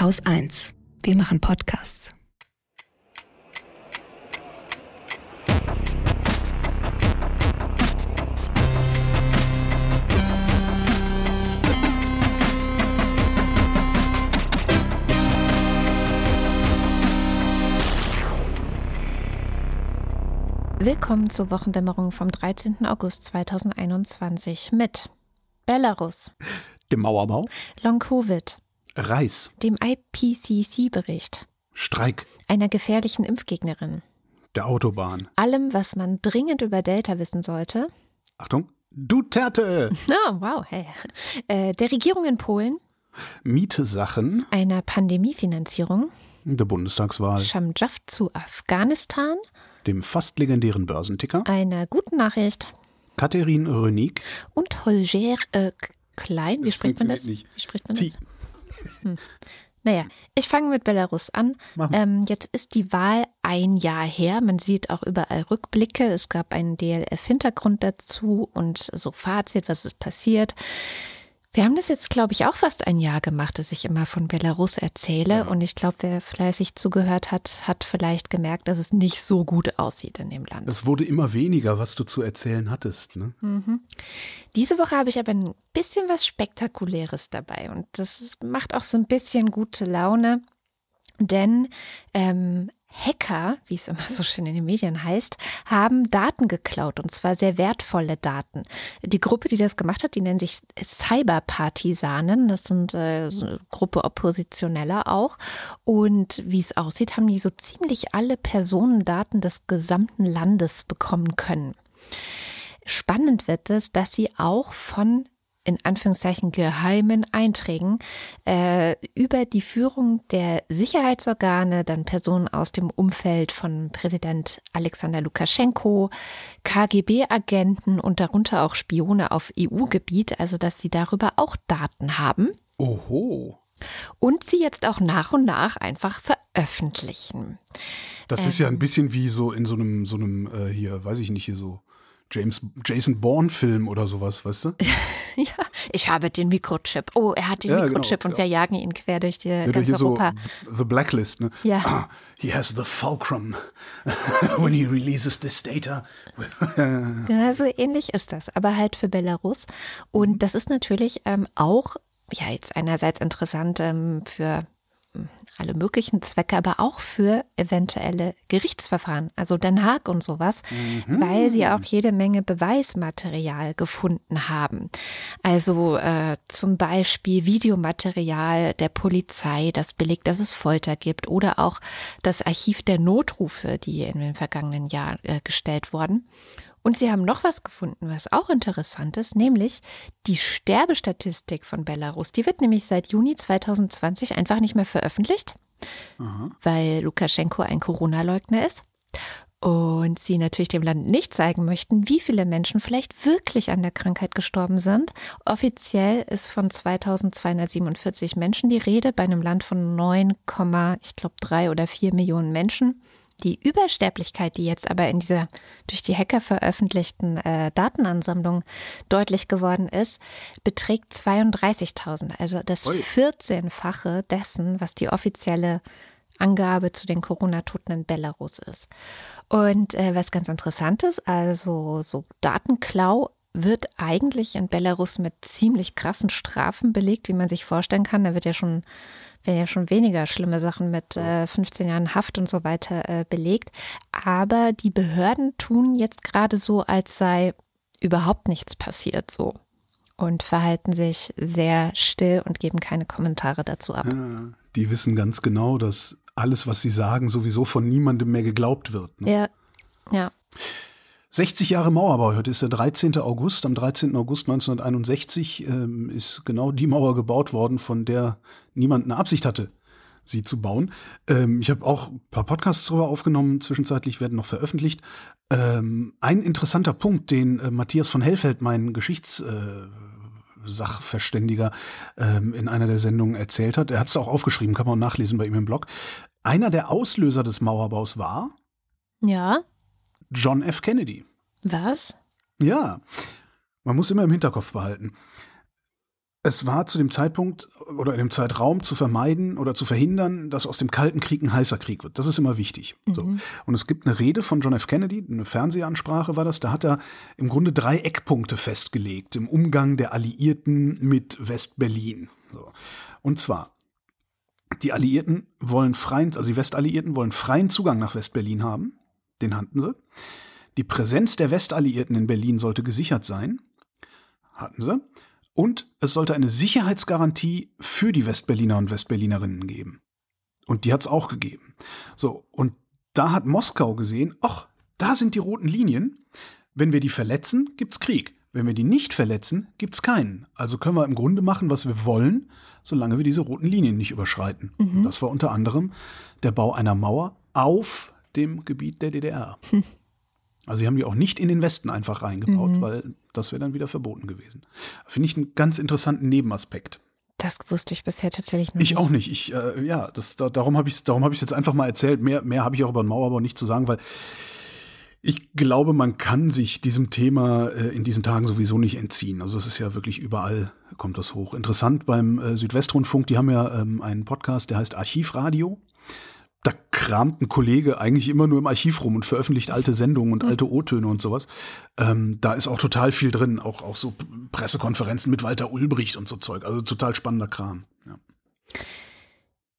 Haus 1. Wir machen Podcasts. Willkommen zur Wochendämmerung vom 13. August 2021 mit Belarus, dem Mauerbau, Long-Covid, Reis, dem IPCC-Bericht, Streik, einer gefährlichen Impfgegnerin, der Autobahn, allem, was man dringend über Delta wissen sollte. Achtung, Duterte, Oh, wow, hey. Äh, der Regierung in Polen, Mietsachen, einer Pandemiefinanzierung, der Bundestagswahl, Shamjaf zu Afghanistan, dem fast legendären Börsenticker, einer guten Nachricht. Katharin Rönig, und Holger äh, Klein. Wie Das spricht man das? Wie spricht man das? Hm. Naja, ich fange mit Belarus an. Ähm, jetzt ist die Wahl ein Jahr her. Man sieht auch überall Rückblicke. Es gab einen DLF-Hintergrund dazu und so Fazit, was ist passiert. Wir haben das jetzt, glaube ich, auch fast ein Jahr gemacht, dass ich immer von Belarus erzähle. Ja. Und ich glaube, wer fleißig zugehört hat, hat vielleicht gemerkt, dass es nicht so gut aussieht in dem Land. Es wurde immer weniger, was du zu erzählen hattest. Ne? Diese Woche habe ich aber ein bisschen was Spektakuläres dabei und das macht auch so ein bisschen gute Laune, denn ähm, Hacker, wie es immer so schön in den Medien heißt, haben Daten geklaut und zwar sehr wertvolle Daten. Die Gruppe, die das gemacht hat, die nennt sich Cyberpartisanen. Das sind äh, so eine Gruppe Oppositioneller auch. Und wie es aussieht, haben die so ziemlich alle Personendaten des gesamten Landes bekommen können. Spannend wird es, dass sie auch von in Anführungszeichen geheimen Einträgen äh, über die Führung der Sicherheitsorgane, dann Personen aus dem Umfeld von Präsident Alexander Lukaschenko, KGB-Agenten und darunter auch Spione auf EU-Gebiet, also dass sie darüber auch Daten haben Oho. und sie jetzt auch nach und nach einfach veröffentlichen. Das ist ja ein bisschen wie so in so einem, so einem, äh, hier, weiß ich nicht, hier so James, Jason Bourne-Film oder sowas, weißt du? Ja, ich habe den Mikrochip. Oh, er hat den Ja, genau, Mikrochip und ja. wir jagen ihn quer durch die, Oder ganz hier so Europa. The Blacklist, ne? Ja. Ah, he has the fulcrum. When he releases this data. Ja, so ähnlich ist das, aber halt für Belarus. Und das ist natürlich ähm, auch, ja, jetzt einerseits interessant ähm, für alle möglichen Zwecke, aber auch für eventuelle Gerichtsverfahren, also Den Haag und sowas, weil sie auch jede Menge Beweismaterial gefunden haben. Also äh, zum Beispiel Videomaterial der Polizei, das belegt, dass es Folter gibt, oder auch das Archiv der Notrufe, die in den vergangenen Jahren äh, gestellt wurden. Und sie haben noch was gefunden, was auch interessant ist, nämlich die Sterbestatistik von Belarus. Die wird nämlich seit Juni 2020 einfach nicht mehr veröffentlicht, weil Lukaschenko ein Corona-Leugner ist. Und sie natürlich dem Land nicht zeigen möchten, wie viele Menschen vielleicht wirklich an der Krankheit gestorben sind. Offiziell ist von 2247 Menschen die Rede bei einem Land von 9, ich glaube 3 oder 4 Millionen Menschen. Die Übersterblichkeit, die jetzt aber in dieser durch die Hacker veröffentlichten äh, Datenansammlung deutlich geworden ist, beträgt 32.000, also das Ui. 14-fache dessen, was die offizielle Angabe zu den Corona-Toten in Belarus ist. Und äh, was ganz interessant ist, also so Datenklau wird eigentlich in Belarus mit ziemlich krassen Strafen belegt, wie man sich vorstellen kann. Da wird ja schon, werden ja schon weniger schlimme Sachen mit äh, 15 Jahren Haft und so weiter äh, belegt. Aber die Behörden tun jetzt gerade so, als sei überhaupt nichts passiert so und verhalten sich sehr still und geben keine Kommentare dazu ab. Ja, die wissen ganz genau, dass alles, was sie sagen, sowieso von niemandem mehr geglaubt wird. Ne? Ja, ja. 60 Jahre Mauerbau, heute ist der 13. August. Am 13. August 1961 ähm, ist genau die Mauer gebaut worden, von der niemand eine Absicht hatte, sie zu bauen. Ähm, ich habe auch ein paar Podcasts darüber aufgenommen, zwischenzeitlich werden noch veröffentlicht. Ähm, ein interessanter Punkt, den äh, Matthias von Hellfeld, mein Geschichts... Äh, ähm, in einer der Sendungen erzählt hat. Er hat es auch aufgeschrieben, kann man auch nachlesen bei ihm im Blog. Einer der Auslöser des Mauerbaus war Ja, John F. Kennedy. was? Ja, man muss immer im Hinterkopf behalten. es war zu dem Zeitpunkt oder in dem Zeitraum zu vermeiden oder zu verhindern, dass aus dem Kalten Krieg ein heißer Krieg wird. Das ist immer wichtig. Mhm. So. Und es gibt eine Rede von John F. Kennedy, eine Fernsehansprache war das, da hat er im Grunde drei Eckpunkte festgelegt im Umgang der Alliierten mit West-Berlin. So. Und zwar, die Alliierten wollen freien, also die Westalliierten wollen freien Zugang nach West-Berlin haben. Den hatten sie. Die Präsenz der Westalliierten in Berlin sollte gesichert sein. Hatten sie. Und es sollte eine Sicherheitsgarantie für die Westberliner und Westberlinerinnen geben. Und die hat es auch gegeben. So, und da hat Moskau gesehen, ach, da sind die roten Linien. Wenn wir die verletzen, gibt's Krieg. Wenn wir die nicht verletzen, gibt's keinen. Also können wir im Grunde machen, was wir wollen, solange wir diese roten Linien nicht überschreiten. Mhm. Das war unter anderem der Bau einer Mauer auf dem Gebiet der DDR. Hm. Also sie haben die auch nicht in den Westen einfach reingebaut, mhm. weil das wäre dann wieder verboten gewesen. Finde ich einen ganz interessanten Nebenaspekt. Das wusste ich bisher tatsächlich noch ich nicht. Ich auch nicht. Ich, äh, ja, das, da, darum habe ich es hab jetzt einfach mal erzählt. Mehr, mehr habe ich auch über den Mauerbau nicht zu sagen, weil ich glaube, man kann sich diesem Thema äh, in diesen Tagen sowieso nicht entziehen. Also es ist ja wirklich überall kommt das hoch. Interessant beim äh, Südwestrundfunk, die haben ja ähm, einen Podcast, der heißt Archivradio da kramt ein Kollege eigentlich immer nur im Archiv rum und veröffentlicht alte Sendungen und mhm. alte O-Töne und sowas. Ähm, da ist auch total viel drin, auch, auch so Pressekonferenzen mit Walter Ulbricht und so Zeug. Also total spannender Kram. Ja.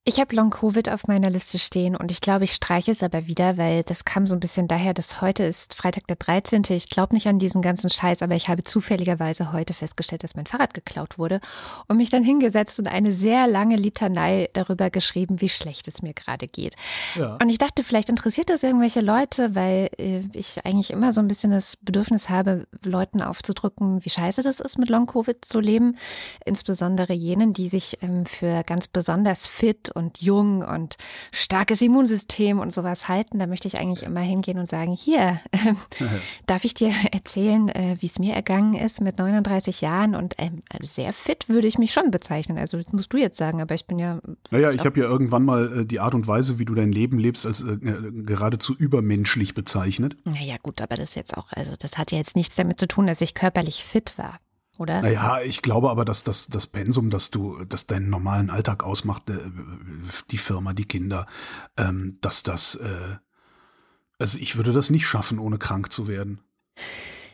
Ich habe Long Covid auf meiner Liste stehen und ich glaube, ich streiche es aber wieder, weil das kam so ein bisschen daher, dass heute ist Freitag der 13. Ich glaube nicht an diesen ganzen Scheiß, aber ich habe zufälligerweise heute festgestellt, dass mein Fahrrad geklaut wurde und mich dann hingesetzt und eine sehr lange Litanei darüber geschrieben, wie schlecht es mir gerade geht. Ja. Und ich dachte, vielleicht interessiert das irgendwelche Leute, weil äh, ich eigentlich immer so ein bisschen das Bedürfnis habe, Leuten aufzudrücken, wie scheiße das ist, mit Long Covid zu leben. Insbesondere jenen, die sich ähm, für ganz besonders fit und jung und starkes Immunsystem und sowas halten, da möchte ich eigentlich immer hingehen und sagen, hier, äh, darf ich dir erzählen, äh, wie es mir ergangen ist mit 39 Jahren und äh, sehr fit würde ich mich schon bezeichnen. Also das musst du jetzt sagen, aber ich bin ja. Naja, ich habe ja irgendwann mal äh, die Art und Weise, wie du dein Leben lebst, als äh, geradezu übermenschlich bezeichnet. Naja, gut, aber das jetzt auch, also das hat ja jetzt nichts damit zu tun, dass ich körperlich fit war oder? Naja, ich glaube aber, dass das, das Pensum, dass du, dass deinen normalen Alltag ausmacht, äh, die Firma, die Kinder, ähm, dass das, äh, also ich würde das nicht schaffen, ohne krank zu werden.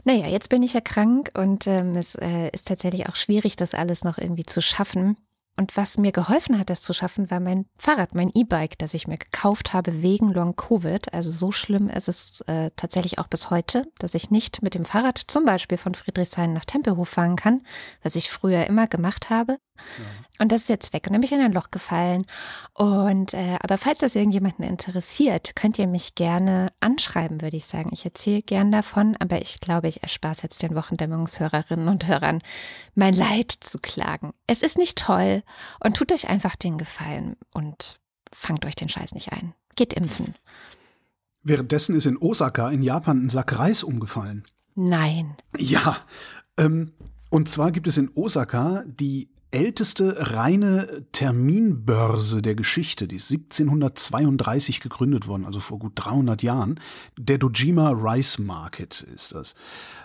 Naja, jetzt bin ich ja krank und ähm, es äh, ist tatsächlich auch schwierig, das alles noch irgendwie zu schaffen. Und was mir geholfen hat, das zu schaffen, war mein Fahrrad, mein E-Bike, das ich mir gekauft habe wegen Long Covid. Also so schlimm ist es äh, tatsächlich auch bis heute, dass ich nicht mit dem Fahrrad zum Beispiel von Friedrichshain nach Tempelhof fahren kann, was ich früher immer gemacht habe. Ja. Und das ist jetzt weg und dann bin ich in ein Loch gefallen. Und äh, aber falls das irgendjemanden interessiert, könnt ihr mich gerne anschreiben, würde ich sagen. Ich erzähle gern davon, aber ich glaube, ich erspare es jetzt den Wochendämmungshörerinnen und Hörern, mein Leid zu klagen. Es ist nicht toll und tut euch einfach den Gefallen und fangt euch den Scheiß nicht ein. Geht impfen. Währenddessen ist in Osaka in Japan ein Sack Reis umgefallen. Nein. Ja. Ähm, und zwar gibt es in Osaka die älteste reine Terminbörse der Geschichte. Die ist 1732 gegründet worden, also vor gut 300 Jahren. Der Dojima Rice Market ist das.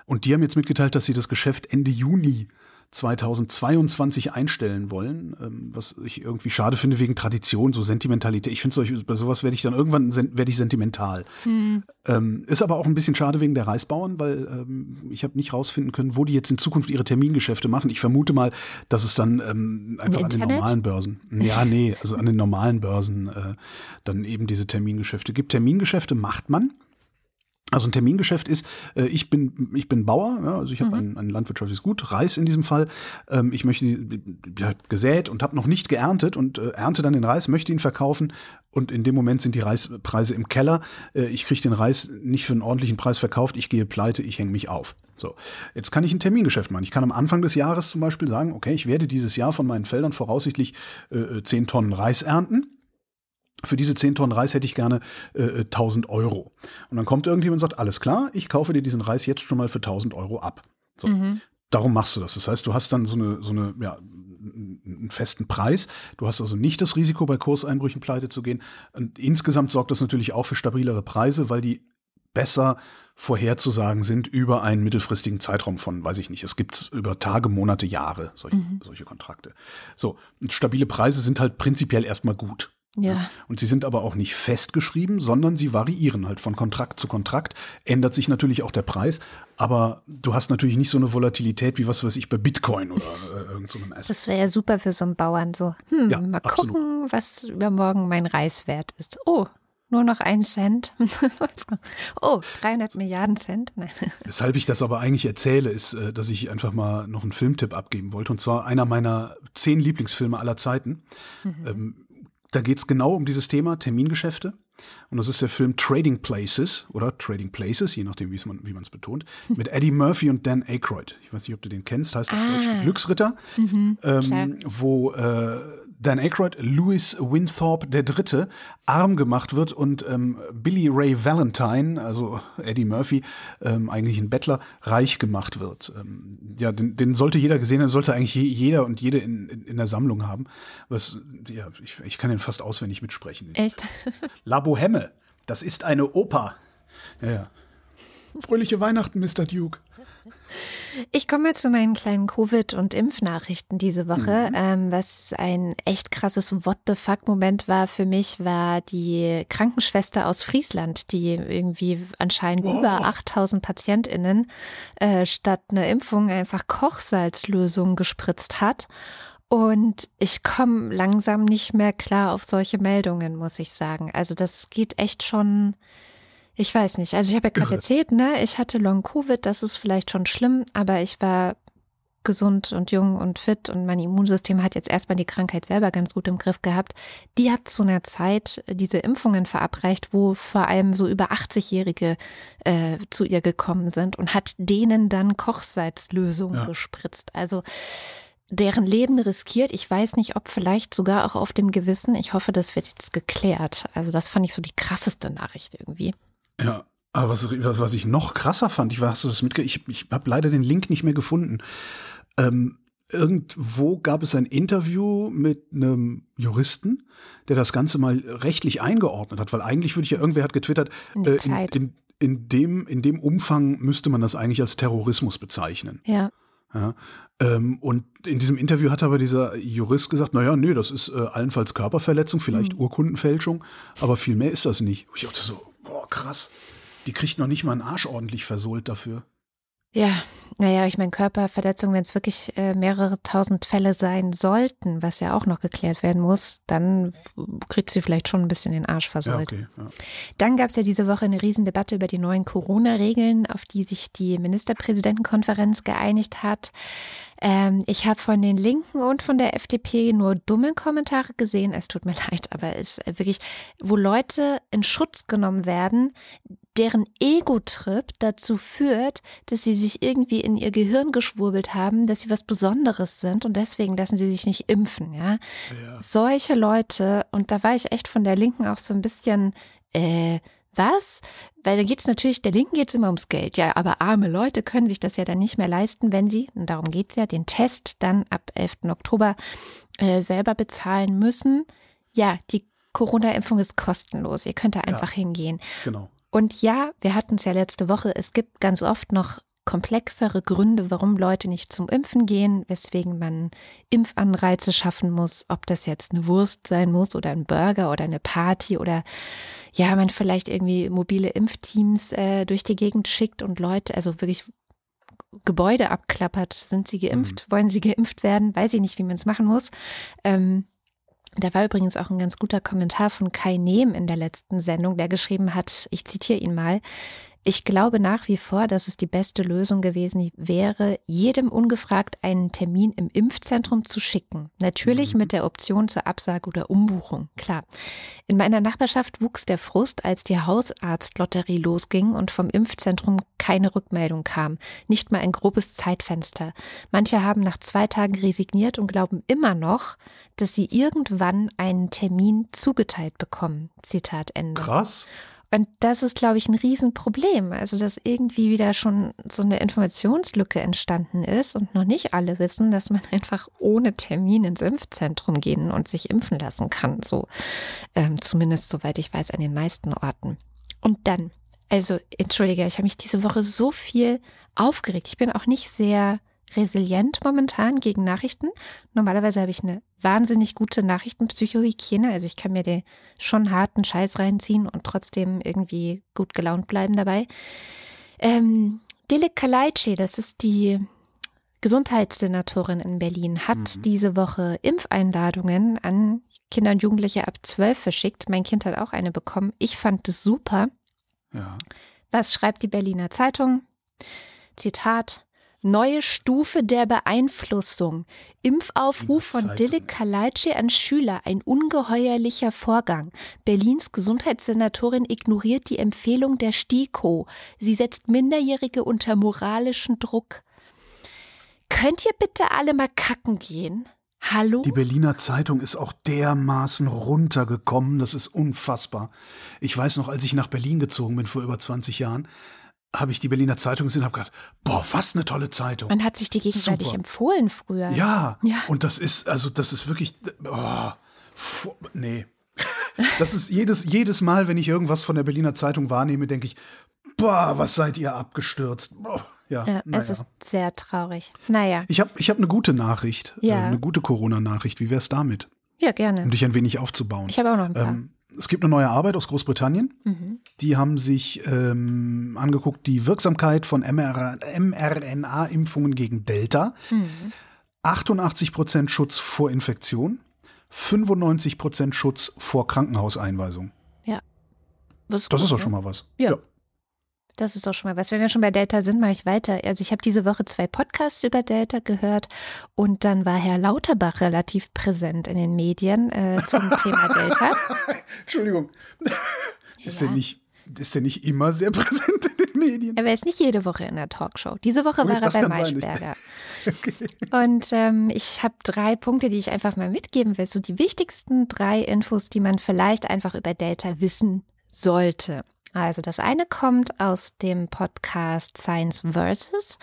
Und die haben jetzt mitgeteilt, dass sie das Geschäft Ende Juni 2022 einstellen wollen, ähm, was ich irgendwie schade finde wegen Tradition, so Sentimentalität. Ich finde bei sowas werde ich dann irgendwann werde ich sentimental. Hm. Ähm, ist aber auch ein bisschen schade wegen der Reisbauern, weil ähm, ich habe nicht rausfinden können, wo die jetzt in Zukunft ihre Termingeschäfte machen. Ich vermute mal, dass es dann einfach an den normalen Börsen, ja nee, also an den normalen Börsen äh, dann eben diese Termingeschäfte gibt. Termingeschäfte macht man also ein Termingeschäft ist, äh, ich bin ich bin Bauer, ja, also ich habe mhm. ein, ein landwirtschaftliches Gut, Reis in diesem Fall. Ähm, ich möchte ja, gesät und habe noch nicht geerntet und äh, ernte dann den Reis, möchte ihn verkaufen und in dem Moment sind die Reispreise im Keller. Äh, ich kriege den Reis nicht für einen ordentlichen Preis verkauft, ich gehe pleite, ich hänge mich auf. So, jetzt kann ich ein Termingeschäft machen. Ich kann am Anfang des Jahres zum Beispiel sagen, okay, ich werde dieses Jahr von meinen Feldern voraussichtlich äh, 10 Tonnen Reis ernten für diese 10 Tonnen Reis hätte ich gerne äh, 1000 Euro. Und dann kommt irgendjemand und sagt, alles klar, ich kaufe dir diesen Reis jetzt schon mal für 1000 Euro ab. So. Mhm. Darum machst du das. Das heißt, du hast dann so eine, so eine, ja, einen festen Preis. Du hast also nicht das Risiko, bei Kurseinbrüchen pleite zu gehen. Und insgesamt sorgt das natürlich auch für stabilere Preise, weil die besser vorherzusagen sind über einen mittelfristigen Zeitraum von, weiß ich nicht, es gibt über Tage, Monate, Jahre solche, mhm. solche Kontrakte. So, stabile Preise sind halt prinzipiell erstmal gut. Ja. Und sie sind aber auch nicht festgeschrieben, sondern sie variieren halt von Kontrakt zu Kontrakt. Ändert sich natürlich auch der Preis, aber du hast natürlich nicht so eine Volatilität wie was weiß ich bei Bitcoin oder äh, irgendeinem so Asset. Das wäre ja super für so einen Bauern so. Hm, ja, mal absolut. gucken, was übermorgen mein Reis wert ist. Oh, nur noch ein Cent. oh, 300 Milliarden Cent. Nein. Weshalb ich das aber eigentlich erzähle, ist, äh, dass ich einfach mal noch einen Filmtipp abgeben wollte. Und zwar einer meiner zehn Lieblingsfilme aller Zeiten. Mhm. Ähm, da geht es genau um dieses Thema Termingeschäfte. Und das ist der Film Trading Places oder Trading Places, je nachdem, man, wie man es betont, mit Eddie Murphy und Dan Aykroyd. Ich weiß nicht, ob du den kennst, heißt auf ah. Deutsch Glücksritter, mhm, ähm, wo äh, Dan Aykroyd, Louis Winthorpe III. arm gemacht wird und ähm, Billy Ray Valentine, also Eddie Murphy, ähm, eigentlich ein Bettler, reich gemacht wird. Ähm, ja, den, den, sollte jeder gesehen haben, sollte eigentlich jeder und jede in, in, in der Sammlung haben. Was, ja, ich, ich kann den fast auswendig mitsprechen. Echt? La Boheme, das ist eine Oper. Ja, ja. Fröhliche Weihnachten, Mr. Duke. Ich komme zu meinen kleinen Covid- und Impfnachrichten diese Woche. Mhm. Ähm, was ein echt krasses What the fuck-Moment war für mich, war die Krankenschwester aus Friesland, die irgendwie anscheinend wow. über 8000 PatientInnen äh, statt einer Impfung einfach Kochsalzlösung gespritzt hat. Und ich komme langsam nicht mehr klar auf solche Meldungen, muss ich sagen. Also das geht echt schon ich weiß nicht. Also ich habe ja gerade erzählt, ne, ich hatte Long Covid, das ist vielleicht schon schlimm, aber ich war gesund und jung und fit und mein Immunsystem hat jetzt erstmal die Krankheit selber ganz gut im Griff gehabt. Die hat zu einer Zeit diese Impfungen verabreicht, wo vor allem so über 80-Jährige äh, zu ihr gekommen sind und hat denen dann Kochsalzlösung ja. gespritzt. Also deren Leben riskiert. Ich weiß nicht, ob vielleicht sogar auch auf dem Gewissen. Ich hoffe, das wird jetzt geklärt. Also das fand ich so die krasseste Nachricht irgendwie. Ja, aber was, was ich noch krasser fand, ich hast du das mitgekriegt? Ich, ich habe leider den Link nicht mehr gefunden. Ähm, irgendwo gab es ein Interview mit einem Juristen, der das Ganze mal rechtlich eingeordnet hat, weil eigentlich würde ich ja, irgendwer hat getwittert, äh, in, in, in, dem, in dem Umfang müsste man das eigentlich als Terrorismus bezeichnen. Ja. ja ähm, und in diesem Interview hat aber dieser Jurist gesagt, naja, nee, das ist äh, allenfalls Körperverletzung, vielleicht mhm. Urkundenfälschung, aber viel mehr ist das nicht. Ich dachte so, Boah, krass. Die kriegt noch nicht mal einen Arsch ordentlich versohlt dafür. Ja, naja, ich meine, Körperverletzung, wenn es wirklich äh, mehrere tausend Fälle sein sollten, was ja auch noch geklärt werden muss, dann kriegt sie vielleicht schon ein bisschen den Arsch versohlt. Ja, okay, ja. Dann gab es ja diese Woche eine Riesendebatte über die neuen Corona-Regeln, auf die sich die Ministerpräsidentenkonferenz geeinigt hat. Ähm, ich habe von den Linken und von der FDP nur dumme Kommentare gesehen. Es tut mir leid, aber es ist wirklich, wo Leute in Schutz genommen werden, deren Ego-Trip dazu führt, dass sie sich irgendwie in ihr Gehirn geschwurbelt haben, dass sie was Besonderes sind und deswegen lassen sie sich nicht impfen, ja. ja. Solche Leute, und da war ich echt von der Linken auch so ein bisschen, äh, was? Weil da geht es natürlich, der Linken geht es immer ums Geld. Ja, aber arme Leute können sich das ja dann nicht mehr leisten, wenn sie, und darum geht es ja, den Test dann ab 11. Oktober äh, selber bezahlen müssen. Ja, die Corona-Impfung ist kostenlos. Ihr könnt da einfach ja, hingehen. Genau. Und ja, wir hatten es ja letzte Woche, es gibt ganz oft noch komplexere Gründe, warum Leute nicht zum Impfen gehen, weswegen man Impfanreize schaffen muss, ob das jetzt eine Wurst sein muss oder ein Burger oder eine Party oder ja, man vielleicht irgendwie mobile Impfteams äh, durch die Gegend schickt und Leute, also wirklich Gebäude abklappert. Sind sie geimpft? Mhm. Wollen sie geimpft werden? Weiß ich nicht, wie man es machen muss. Ähm, da war übrigens auch ein ganz guter Kommentar von Kai Nehm in der letzten Sendung, der geschrieben hat, ich zitiere ihn mal, ich glaube nach wie vor, dass es die beste Lösung gewesen wäre, jedem ungefragt einen Termin im Impfzentrum zu schicken. Natürlich mhm. mit der Option zur Absage oder Umbuchung, klar. In meiner Nachbarschaft wuchs der Frust, als die Hausarztlotterie losging und vom Impfzentrum keine Rückmeldung kam. Nicht mal ein grobes Zeitfenster. Manche haben nach zwei Tagen resigniert und glauben immer noch, dass sie irgendwann einen Termin zugeteilt bekommen. Zitat Ende. Krass. Und das ist, glaube ich, ein Riesenproblem. Also, dass irgendwie wieder schon so eine Informationslücke entstanden ist und noch nicht alle wissen, dass man einfach ohne Termin ins Impfzentrum gehen und sich impfen lassen kann. So, ähm, zumindest soweit ich weiß, an den meisten Orten. Und dann Also, entschuldige, ich habe mich diese Woche so viel aufgeregt. Ich bin auch nicht sehr resilient momentan gegen Nachrichten. Normalerweise habe ich eine wahnsinnig gute Nachrichtenpsychohygiene. Also ich kann mir den schon harten Scheiß reinziehen und trotzdem irgendwie gut gelaunt bleiben dabei. Ähm, Dilek Kalaici, das ist die Gesundheitssenatorin in Berlin, hat mhm. diese Woche Impfeinladungen an Kinder und Jugendliche ab 12 verschickt. Mein Kind hat auch eine bekommen. Ich fand das super. Ja. Was schreibt die Berliner Zeitung? Zitat. Neue Stufe der Beeinflussung. Impfaufruf von Dilek Kalaitschi an Schüler. Ein ungeheuerlicher Vorgang. Berlins Gesundheitssenatorin ignoriert die Empfehlung der STIKO. Sie setzt Minderjährige unter moralischen Druck. Könnt ihr bitte alle mal kacken gehen? Hallo? Die Berliner Zeitung ist auch dermaßen runtergekommen, das ist unfassbar. Ich weiß noch, als ich nach Berlin gezogen bin vor über 20 Jahren, habe ich die Berliner Zeitung gesehen und habe gedacht, boah, was eine tolle Zeitung. Man hat sich die gegenseitig Super. empfohlen früher. Ja, ja, und das ist, also das ist wirklich, oh, nee. Das ist jedes, jedes Mal, wenn ich irgendwas von der Berliner Zeitung wahrnehme, denke ich, boah, was seid ihr abgestürzt. Boah, ja, ja naja. es ist sehr traurig. Naja. Ich habe ich hab eine gute Nachricht, äh, ja. äh, eine gute Corona-Nachricht. Wie wäre es damit? Ja, gerne. Um dich ein wenig aufzubauen. Ich habe auch noch ein paar. Ähm, es gibt eine neue Arbeit aus Großbritannien. Mhm. Die haben sich ähm, angeguckt, die Wirksamkeit von mRNA-Impfungen gegen Delta. Mhm. 88 Prozent Schutz vor Infektion, 95 Prozent Schutz vor Krankenhauseinweisung. Ja. das gut, ist doch ne? schon mal was. ja. ja. Das ist doch schon mal was. Wenn wir schon bei Delta sind, mache ich weiter. Also ich habe diese Woche zwei Podcasts über Delta gehört und dann war Herr Lauterbach relativ präsent in den Medien äh, zum Thema Delta. Entschuldigung. Ist ja. der nicht ist der nicht immer sehr präsent in den Medien? Er ist nicht jede Woche in der Talkshow. Diese Woche war er bei Maischberger. okay. Und ähm, ich habe drei Punkte, die ich einfach mal mitgeben will. So die wichtigsten drei Infos, die man vielleicht einfach über Delta wissen sollte. Also das eine kommt aus dem Podcast Science Versus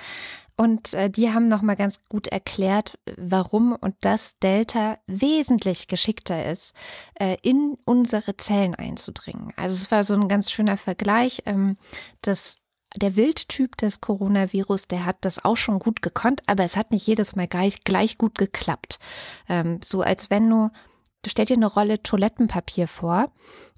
und äh, die haben noch mal ganz gut erklärt, warum und dass Delta wesentlich geschickter ist, äh, in unsere Zellen einzudringen. Also es war so ein ganz schöner Vergleich, ähm, dass der Wildtyp des Coronavirus, der hat das auch schon gut gekonnt, aber es hat nicht jedes Mal gleich, gleich gut geklappt. Ähm, so als wenn du, du stell dir eine Rolle Toilettenpapier vor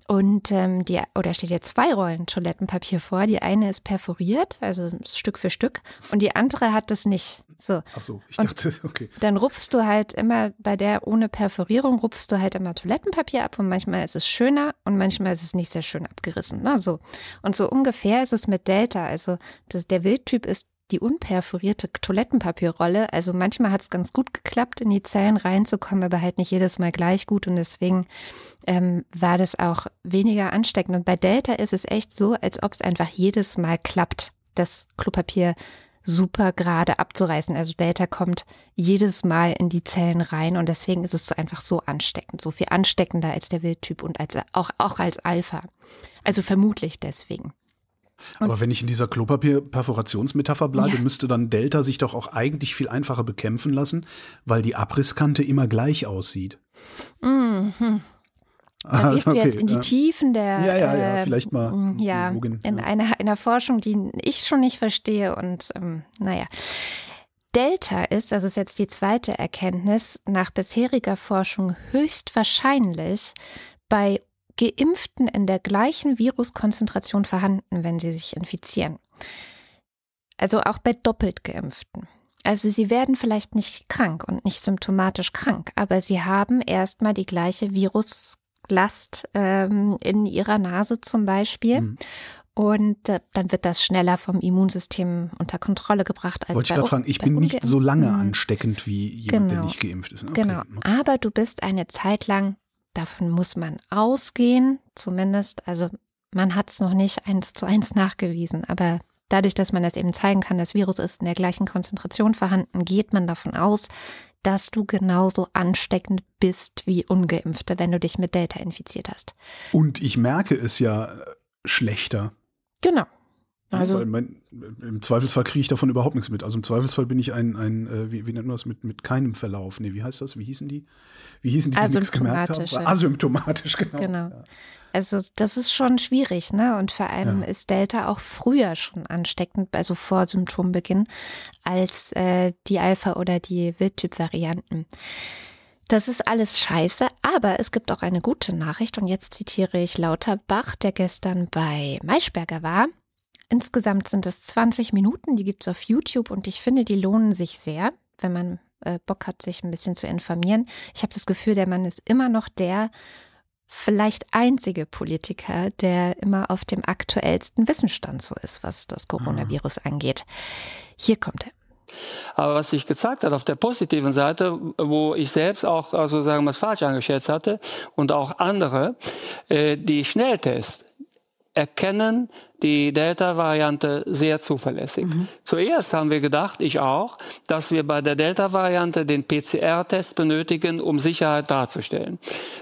und ähm, die, oder steht dir zwei Rollen Toilettenpapier vor. Die eine ist perforiert, also Stück für Stück, und die andere hat das nicht. So. Ach so, ich und dachte, okay. Dann rupfst du halt immer bei der ohne Perforierung rupfst du halt immer Toilettenpapier ab und manchmal ist es schöner und manchmal ist es nicht sehr schön abgerissen. Ne? So. Und so ungefähr ist es mit Delta. Also das, der Wildtyp ist die unperforierte Toilettenpapierrolle. Also manchmal hat es ganz gut geklappt, in die Zellen reinzukommen, aber halt nicht jedes Mal gleich gut. Und deswegen ähm, war das auch weniger ansteckend. Und bei Delta ist es echt so, als ob es einfach jedes Mal klappt, das Klopapier super gerade abzureißen. Also Delta kommt jedes Mal in die Zellen rein und deswegen ist es einfach so ansteckend, so viel ansteckender als der Wildtyp und als, auch, auch als Alpha. Also vermutlich deswegen. Aber wenn ich in dieser Klopapier-Perforationsmetapher bleibe, ja. müsste dann Delta sich doch auch eigentlich viel einfacher bekämpfen lassen, weil die Abrisskante immer gleich aussieht. Mhm. Da gehst okay, du jetzt in die Tiefen der. Ja, ja, ja, äh, vielleicht mal. Ja, Login, in ja. Einer, einer Forschung, die ich schon nicht verstehe. Und ähm, naja. Delta ist, das ist jetzt die zweite Erkenntnis, nach bisheriger Forschung höchstwahrscheinlich bei Geimpften in der gleichen Viruskonzentration vorhanden, wenn sie sich infizieren. Also auch bei doppelt geimpften. Also sie werden vielleicht nicht krank und nicht symptomatisch krank, aber sie haben erstmal die gleiche Viruslast ähm, in ihrer Nase zum Beispiel. Mhm. Und äh, dann wird das schneller vom Immunsystem unter Kontrolle gebracht. Als Wollte ich gerade fragen, ich bin nicht so lange ansteckend wie jemand, genau. der nicht geimpft ist. Okay. Genau, aber du bist eine Zeit lang Davon muss man ausgehen, zumindest. Also man hat es noch nicht eins zu eins nachgewiesen, aber dadurch, dass man das eben zeigen kann, das Virus ist in der gleichen Konzentration vorhanden, geht man davon aus, dass du genauso ansteckend bist wie ungeimpfte, wenn du dich mit Delta infiziert hast. Und ich merke es ja schlechter. Genau. Also mein, im Zweifelsfall kriege ich davon überhaupt nichts mit. Also im Zweifelsfall bin ich ein, ein äh, wie, wie nennt man das, mit, mit keinem Verlauf. Nee, wie heißt das? Wie hießen die? Wie hießen die, die nichts gemerkt haben? Asymptomatisch, genau. Genau. Ja. Also das ist schon schwierig, ne? Und vor allem ja. ist Delta auch früher schon ansteckend, also vor Symptombeginn, als äh, die Alpha- oder die Wildtyp-Varianten. Das ist alles scheiße, aber es gibt auch eine gute Nachricht und jetzt zitiere ich Lauterbach, der gestern bei Maischberger war. Insgesamt sind es 20 Minuten, die gibt es auf YouTube und ich finde, die lohnen sich sehr, wenn man äh, Bock hat, sich ein bisschen zu informieren. Ich habe das Gefühl, der Mann ist immer noch der vielleicht einzige Politiker, der immer auf dem aktuellsten Wissensstand so ist, was das Coronavirus mhm. angeht. Hier kommt er. Aber was sich gezeigt hat auf der positiven Seite, wo ich selbst auch, also sagen wir es falsch eingeschätzt hatte und auch andere, äh, die Schnelltests erkennen die Delta-Variante sehr zuverlässig. Mhm. Zuerst haben wir gedacht, ich auch, dass wir bei der Delta-Variante den PCR-Test benötigen, um Sicherheit darzustellen.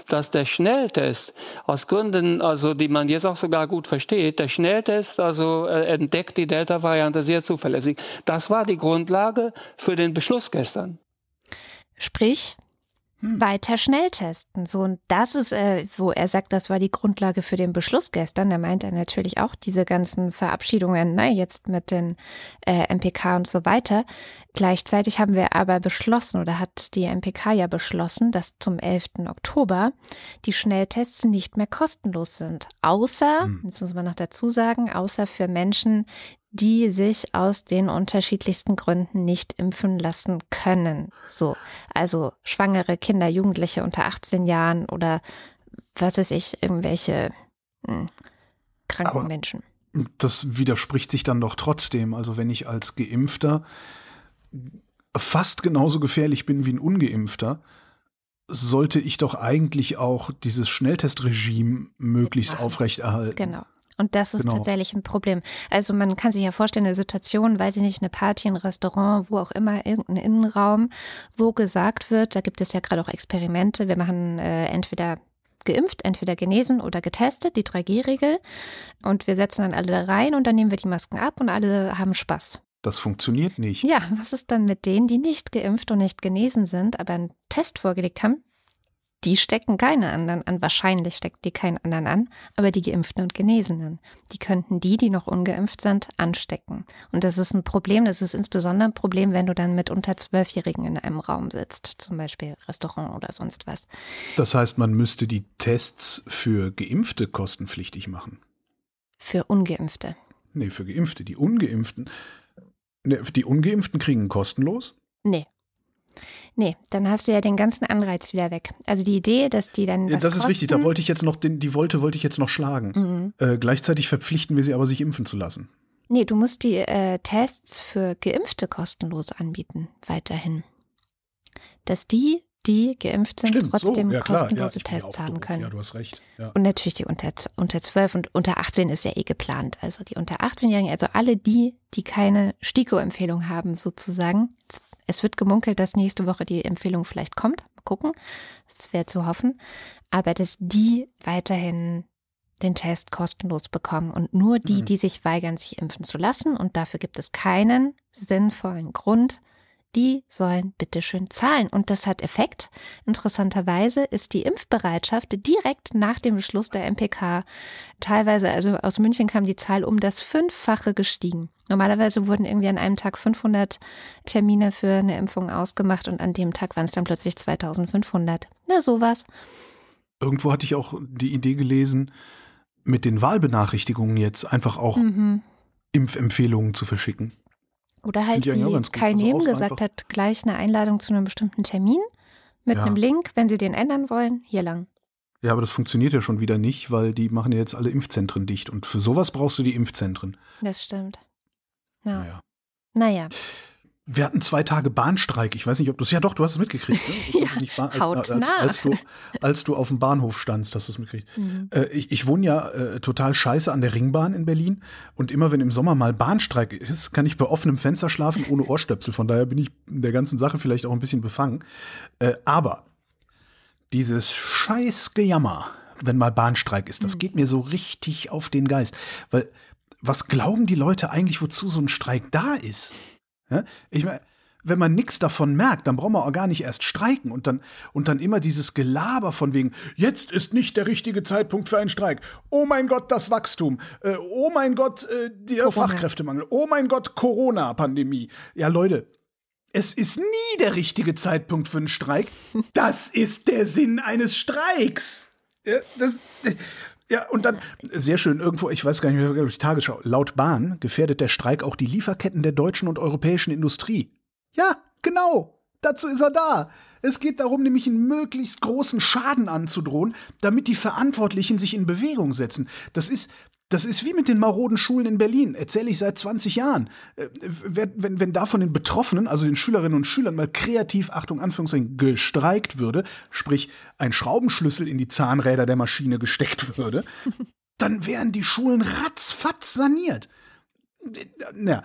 Dass der Schnelltest aus Gründen, also die man jetzt auch sogar gut versteht, der Schnelltest also äh, entdeckt die Delta-Variante sehr zuverlässig. Das war die Grundlage für den Beschluss gestern. Sprich, hm. weiter schnell testen. So, und das ist, äh, wo er sagt, das war die Grundlage für den Beschluss gestern. Da meint er natürlich auch diese ganzen Verabschiedungen, ne, jetzt mit den äh, MPK und so weiter. Gleichzeitig haben wir aber beschlossen oder hat die MPK ja beschlossen, dass zum 11. Oktober die Schnelltests nicht mehr kostenlos sind. Außer, hm. jetzt muss man noch dazu sagen, außer für Menschen, die sich aus den unterschiedlichsten Gründen nicht impfen lassen können. So, also schwangere Kinder, Jugendliche unter 18 Jahren oder was weiß ich, irgendwelche mh, hm, kranken Aber Menschen. Das widerspricht sich dann doch trotzdem. Also wenn ich als Geimpfter fast genauso gefährlich bin wie ein Ungeimpfter, sollte ich doch eigentlich auch dieses Schnelltestregime möglichst aufrechterhalten. Genau. Und das ist genau. tatsächlich ein Problem. Also man kann sich ja vorstellen, eine Situation, weiß ich nicht, eine Party, ein Restaurant, wo auch immer, irgendein Innenraum, wo gesagt wird, da gibt es ja gerade auch Experimente, wir machen äh, entweder geimpft, entweder genesen oder getestet, die 3G-Regel. Und wir setzen dann alle da rein und dann nehmen wir die Masken ab und alle haben Spaß. Das funktioniert nicht. Ja, was ist dann mit denen, die nicht geimpft und nicht genesen sind, aber einen Test vorgelegt haben? Die stecken keine anderen an. Wahrscheinlich stecken die keinen anderen an, aber die Geimpften und Genesenen. Die könnten die, die noch ungeimpft sind, anstecken. Und das ist ein Problem. Das ist insbesondere ein Problem, wenn du dann mit unter Zwölfjährigen in einem Raum sitzt, zum Beispiel Restaurant oder sonst was. Das heißt, man müsste die Tests für Geimpfte kostenpflichtig machen. Für Ungeimpfte. Nee, für Geimpfte. Die Ungeimpften. Nee, die Ungeimpften kriegen kostenlos? Nee. Nee, dann hast du ja den ganzen Anreiz wieder weg. Also die Idee, dass die dann. Das ist richtig, da wollte ich jetzt noch, den, die wollte, wollte ich jetzt noch schlagen. Mhm. Äh, gleichzeitig verpflichten wir sie aber, sich impfen zu lassen. Nee, du musst die äh, Tests für Geimpfte kostenlos anbieten, weiterhin. Dass die, die geimpft sind, Stimmt, trotzdem so, ja, kostenlose ja, Tests haben doof. können. Ja, du hast recht. Ja. Und natürlich die unter, unter 12 und unter 18 ist ja eh geplant. Also die unter 18-Jährigen, also alle die, die keine STIKO-Empfehlung haben, sozusagen, es wird gemunkelt, dass nächste Woche die Empfehlung vielleicht kommt. Mal gucken. Das wäre zu hoffen. Aber dass die weiterhin den Test kostenlos bekommen und nur die, mhm. die sich weigern, sich impfen zu lassen. Und dafür gibt es keinen sinnvollen Grund, die sollen bitteschön zahlen. Und das hat Effekt. Interessanterweise ist die Impfbereitschaft direkt nach dem Beschluss der MPK teilweise, also aus München kam die Zahl um das Fünffache gestiegen. Normalerweise wurden irgendwie an einem Tag 500 Termine für eine Impfung ausgemacht und an dem Tag waren es dann plötzlich 2500. Na, sowas. Irgendwo hatte ich auch die Idee gelesen, mit den Wahlbenachrichtigungen jetzt einfach auch mhm. Impfempfehlungen zu verschicken. Oder halt, wie Kai Nehm also gesagt hat, gleich eine Einladung zu einem bestimmten Termin mit ja. einem Link, wenn Sie den ändern wollen, hier lang. Ja, aber das funktioniert ja schon wieder nicht, weil die machen ja jetzt alle Impfzentren dicht. Und für sowas brauchst du die Impfzentren. Das stimmt. Ja. Naja. Naja. Wir hatten zwei Tage Bahnstreik. Ich weiß nicht, ob du es. Ja, doch, du hast es mitgekriegt. Ne? ja, als, als, als, als, du, als du auf dem Bahnhof standst, hast du es mitgekriegt. Mhm. Äh, ich, ich wohne ja äh, total scheiße an der Ringbahn in Berlin. Und immer wenn im Sommer mal Bahnstreik ist, kann ich bei offenem Fenster schlafen ohne Ohrstöpsel. Von daher bin ich in der ganzen Sache vielleicht auch ein bisschen befangen. Äh, aber dieses scheiß Gejammer, wenn mal Bahnstreik ist, das mhm. geht mir so richtig auf den Geist. Weil was glauben die Leute eigentlich, wozu so ein Streik da ist? Ja? Ich meine, wenn man nichts davon merkt, dann braucht man auch gar nicht erst streiken und dann, und dann immer dieses Gelaber von wegen, jetzt ist nicht der richtige Zeitpunkt für einen Streik. Oh mein Gott, das Wachstum. Äh, oh mein Gott, äh, der Corona. Fachkräftemangel. Oh mein Gott, Corona-Pandemie. Ja, Leute, es ist nie der richtige Zeitpunkt für einen Streik. Das ist der Sinn eines Streiks. Das, ja, und dann, sehr schön, irgendwo, ich weiß gar nicht mehr, die Tagesschau, laut Bahn gefährdet der Streik auch die Lieferketten der deutschen und europäischen Industrie. Ja, genau. Dazu ist er da. Es geht darum, nämlich einen möglichst großen Schaden anzudrohen, damit die Verantwortlichen sich in Bewegung setzen. Das ist, das ist wie mit den maroden Schulen in Berlin, erzähle ich seit 20 Jahren. Äh, wenn, wenn da von den Betroffenen, also den Schülerinnen und Schülern, mal kreativ, Achtung, Anführungszeichen, gestreikt würde, sprich ein Schraubenschlüssel in die Zahnräder der Maschine gesteckt würde, dann wären die Schulen ratzfatz saniert. Ja,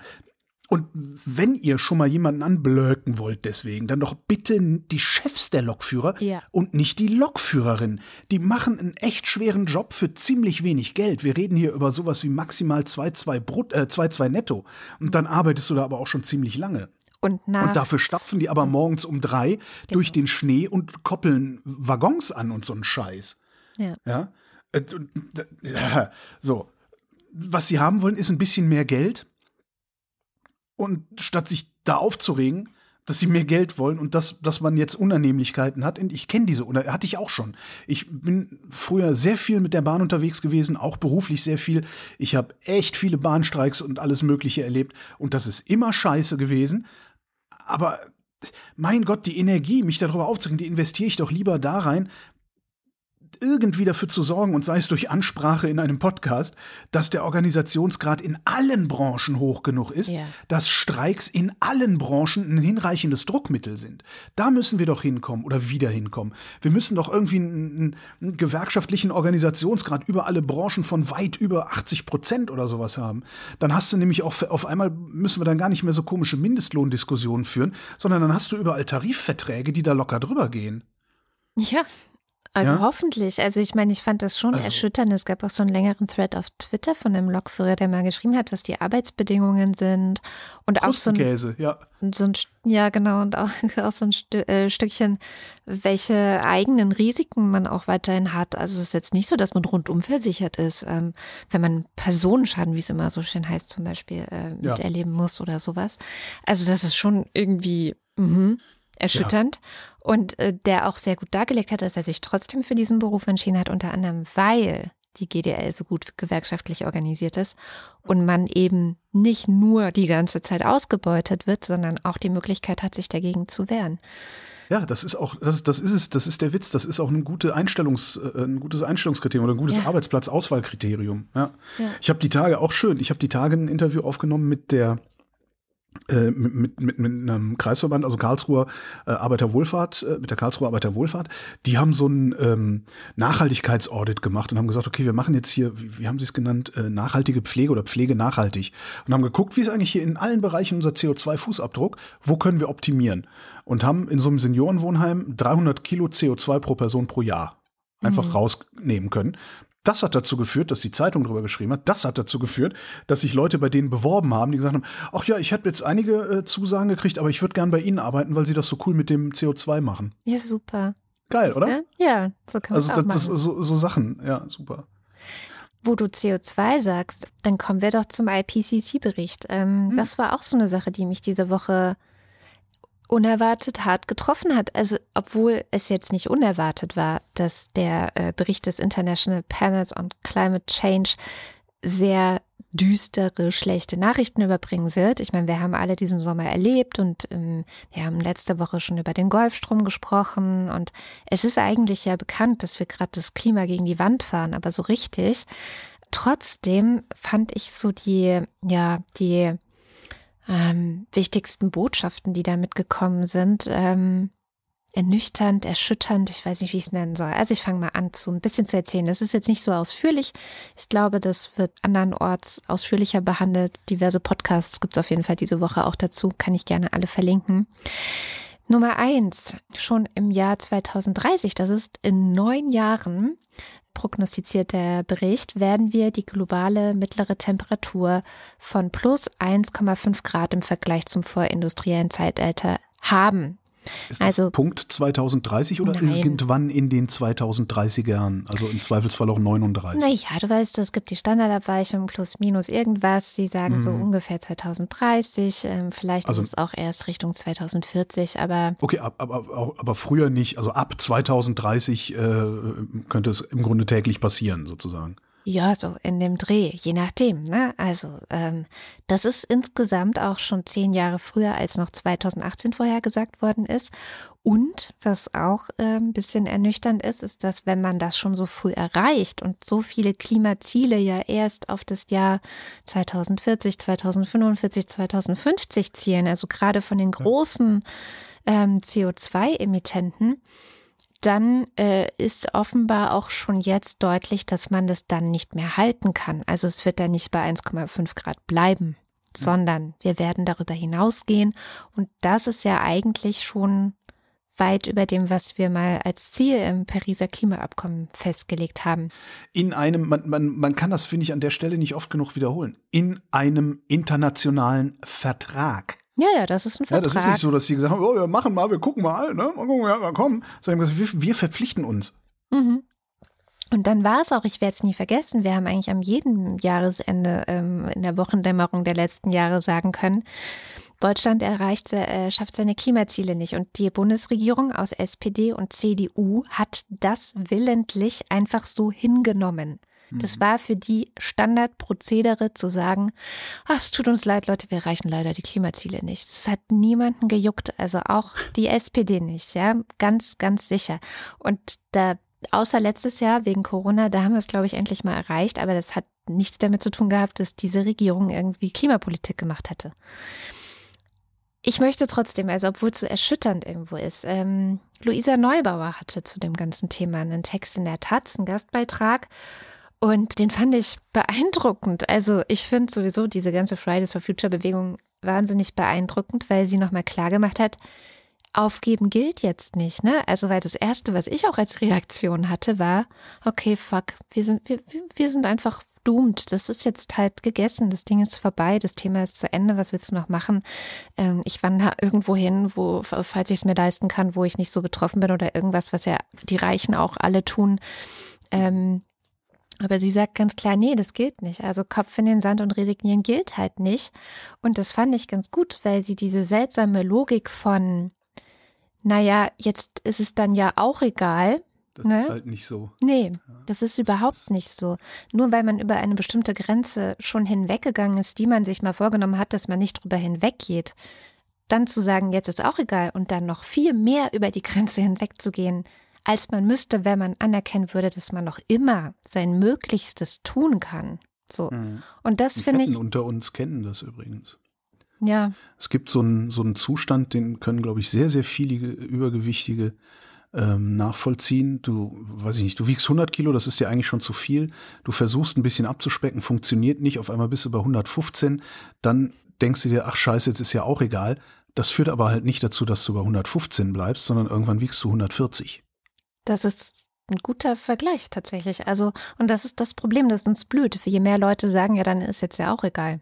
und wenn ihr schon mal jemanden anblöken wollt, deswegen, dann doch bitte die Chefs der Lokführer ja. und nicht die Lokführerin. Die machen einen echt schweren Job für ziemlich wenig Geld. Wir reden hier über sowas wie maximal 2,2 Brut, äh, 2,2 netto. Und dann arbeitest du da aber auch schon ziemlich lange. Und, und dafür stapfen die aber morgens um drei genau. durch den Schnee und koppeln Waggons an und so einen Scheiß. Ja. Ja. Äh, so. Was sie haben wollen, ist ein bisschen mehr Geld und statt sich da aufzuregen, dass sie mehr Geld wollen und dass, dass man jetzt Unannehmlichkeiten hat. Und ich kenne diese, hatte ich auch schon. Ich bin früher sehr viel mit der Bahn unterwegs gewesen, auch beruflich sehr viel. Ich habe echt viele Bahnstreiks und alles Mögliche erlebt. Und das ist immer scheiße gewesen. Aber mein Gott, die Energie, mich darüber aufzuregen, die investiere ich doch lieber da rein, irgendwie dafür zu sorgen, und sei es durch Ansprache in einem Podcast, dass der Organisationsgrad in allen Branchen hoch genug ist, yeah. dass Streiks in allen Branchen ein hinreichendes Druckmittel sind. Da müssen wir doch hinkommen oder wieder hinkommen. Wir müssen doch irgendwie einen, einen gewerkschaftlichen Organisationsgrad über alle Branchen von weit über 80 Prozent oder sowas haben. Dann hast du nämlich auch auf einmal müssen wir dann gar nicht mehr so komische Mindestlohndiskussionen führen, sondern dann hast du überall Tarifverträge, die da locker drüber gehen. Ja, also ja? hoffentlich. Also ich meine, ich fand das schon also, erschütternd. Es gab auch so einen längeren Thread auf Twitter von einem Lokführer, der mal geschrieben hat, was die Arbeitsbedingungen sind. Und auch so ein, ja. so ein, ja genau, und auch, auch so ein Stü äh, Stückchen, welche eigenen Risiken man auch weiterhin hat. Also es ist jetzt nicht so, dass man rundum versichert ist, ähm, wenn man Personenschaden, wie es immer so schön heißt, zum Beispiel äh, miterleben ja. muss oder sowas. Also das ist schon irgendwie, mh, erschütternd. Ja. Und äh, der auch sehr gut dargelegt hat, dass er sich trotzdem für diesen Beruf entschieden hat, unter anderem, weil die GDL so gut gewerkschaftlich organisiert ist und man eben nicht nur die ganze Zeit ausgebeutet wird, sondern auch die Möglichkeit hat, sich dagegen zu wehren. Ja, das ist auch, das, das ist es, das ist der Witz, das ist auch ein, gute Einstellungs, äh, ein gutes Einstellungskriterium oder ein gutes ja. Arbeitsplatzauswahlkriterium. Ja. ja. Ich habe die Tage auch schön, ich habe die Tage ein Interview aufgenommen mit der mit, mit, mit einem Kreisverband, also Karlsruher äh, Arbeiterwohlfahrt, äh, mit der Karlsruher Arbeiterwohlfahrt, die haben so ein ähm, Nachhaltigkeitsaudit gemacht und haben gesagt, okay, wir machen jetzt hier, wie, wie haben sie es genannt, äh, nachhaltige Pflege oder Pflege nachhaltig und haben geguckt, wie ist eigentlich hier in allen Bereichen unser CO2-Fußabdruck, wo können wir optimieren und haben in so einem Seniorenwohnheim 300 Kilo CO2 pro Person pro Jahr einfach mhm. rausnehmen können. Das hat dazu geführt, dass die Zeitung darüber geschrieben hat. Das hat dazu geführt, dass sich Leute bei denen beworben haben, die gesagt haben, ach ja, ich habe jetzt einige äh, Zusagen gekriegt, aber ich würde gern bei Ihnen arbeiten, weil Sie das so cool mit dem CO2 machen. Ja, super. Geil, oder? Ja, so kann man Also das, das so, so Sachen, ja, super. Wo du CO2 sagst, dann kommen wir doch zum IPCC-Bericht. Ähm, hm. Das war auch so eine Sache, die mich diese Woche unerwartet hart getroffen hat. Also obwohl es jetzt nicht unerwartet war, dass der äh, Bericht des International Panels on Climate Change sehr düstere, schlechte Nachrichten überbringen wird. Ich meine, wir haben alle diesen Sommer erlebt und ähm, wir haben letzte Woche schon über den Golfstrom gesprochen und es ist eigentlich ja bekannt, dass wir gerade das Klima gegen die Wand fahren, aber so richtig. Trotzdem fand ich so die, ja, die ähm, wichtigsten Botschaften, die da mitgekommen sind, ähm, ernüchternd, erschütternd, ich weiß nicht, wie ich es nennen soll. Also ich fange mal an, zu ein bisschen zu erzählen. Das ist jetzt nicht so ausführlich. Ich glaube, das wird andernorts ausführlicher behandelt. Diverse Podcasts gibt es auf jeden Fall diese Woche auch dazu. Kann ich gerne alle verlinken. Nummer eins, schon im Jahr 2030, das ist in neun Jahren, prognostiziert der Bericht, werden wir die globale mittlere Temperatur von plus 1,5 Grad im Vergleich zum vorindustriellen Zeitalter haben. Ist das also, Punkt 2030 oder nein. irgendwann in den 2030er Jahren? Also im Zweifelsfall auch 39? Naja, du weißt, es gibt die Standardabweichung plus minus irgendwas. Sie sagen mhm. so ungefähr 2030. Ähm, vielleicht also, ist es auch erst Richtung 2040, aber. Okay, aber, aber, aber früher nicht. Also ab 2030 äh, könnte es im Grunde täglich passieren, sozusagen. Ja, so in dem Dreh, je nachdem. Ne? Also ähm, das ist insgesamt auch schon zehn Jahre früher als noch 2018 vorhergesagt worden ist. Und was auch äh, ein bisschen ernüchternd ist, ist, dass wenn man das schon so früh erreicht und so viele Klimaziele ja erst auf das Jahr 2040, 2045, 2050 zielen, also gerade von den großen ähm, CO2-Emittenten, dann äh, ist offenbar auch schon jetzt deutlich, dass man das dann nicht mehr halten kann. Also es wird dann nicht bei 1,5 Grad bleiben, sondern wir werden darüber hinausgehen. Und das ist ja eigentlich schon weit über dem, was wir mal als Ziel im Pariser Klimaabkommen festgelegt haben. In einem, man, man, man kann das, finde ich, an der Stelle nicht oft genug wiederholen, in einem internationalen Vertrag. Ja, ja, das ist ein Vertrag. Ja, das ist nicht so, dass sie gesagt haben, oh, wir machen mal, wir gucken mal, ne? Mal gucken, ja, mal kommen. Sondern wir, wir verpflichten uns. Mhm. Und dann war es auch, ich werde es nie vergessen, wir haben eigentlich am jeden Jahresende ähm, in der Wochendämmerung der letzten Jahre sagen können, Deutschland erreicht, äh, schafft seine Klimaziele nicht. Und die Bundesregierung aus SPD und CDU hat das willentlich einfach so hingenommen. Das mhm. war für die Standardprozedere zu sagen, ach, es tut uns leid, Leute, wir erreichen leider die Klimaziele nicht. Das hat niemanden gejuckt, also auch die SPD nicht, ja, ganz, ganz sicher. Und da, außer letztes Jahr wegen Corona, da haben wir es, glaube ich, endlich mal erreicht, aber das hat nichts damit zu tun gehabt, dass diese Regierung irgendwie Klimapolitik gemacht hätte. Ich möchte trotzdem, also obwohl es so erschütternd irgendwo ist, ähm, Luisa Neubauer hatte zu dem ganzen Thema einen Text in der Taz, einen Gastbeitrag. Und den fand ich beeindruckend. Also ich finde sowieso diese ganze Fridays for Future Bewegung wahnsinnig beeindruckend, weil sie nochmal klargemacht hat, aufgeben gilt jetzt nicht, ne? Also weil das erste, was ich auch als Reaktion hatte, war, okay, fuck, wir sind, wir, wir sind einfach doomed. Das ist jetzt halt gegessen. Das Ding ist vorbei. Das Thema ist zu Ende. Was willst du noch machen? Ähm, ich wandere irgendwo hin, wo, falls ich es mir leisten kann, wo ich nicht so betroffen bin oder irgendwas, was ja die Reichen auch alle tun. Ähm, aber sie sagt ganz klar, nee, das gilt nicht. Also Kopf in den Sand und resignieren gilt halt nicht. Und das fand ich ganz gut, weil sie diese seltsame Logik von, naja, jetzt ist es dann ja auch egal. Das ne? ist halt nicht so. Nee, das ist überhaupt das ist nicht so. Nur weil man über eine bestimmte Grenze schon hinweggegangen ist, die man sich mal vorgenommen hat, dass man nicht drüber hinweggeht, dann zu sagen, jetzt ist auch egal und dann noch viel mehr über die Grenze hinwegzugehen, als man müsste, wenn man anerkennen würde, dass man noch immer sein Möglichstes tun kann. So. Mhm. Und das finde ich. unter uns kennen das übrigens. Ja. Es gibt so einen, so einen Zustand, den können, glaube ich, sehr, sehr viele Übergewichtige ähm, nachvollziehen. Du, weiß ich nicht, du wiegst 100 Kilo, das ist dir eigentlich schon zu viel. Du versuchst ein bisschen abzuspecken, funktioniert nicht. Auf einmal bist du bei 115. Dann denkst du dir, ach scheiße, jetzt ist ja auch egal. Das führt aber halt nicht dazu, dass du bei 115 bleibst, sondern irgendwann wiegst du 140. Das ist ein guter Vergleich tatsächlich. Also, und das ist das Problem, das uns blüht. Je mehr Leute sagen, ja, dann ist jetzt ja auch egal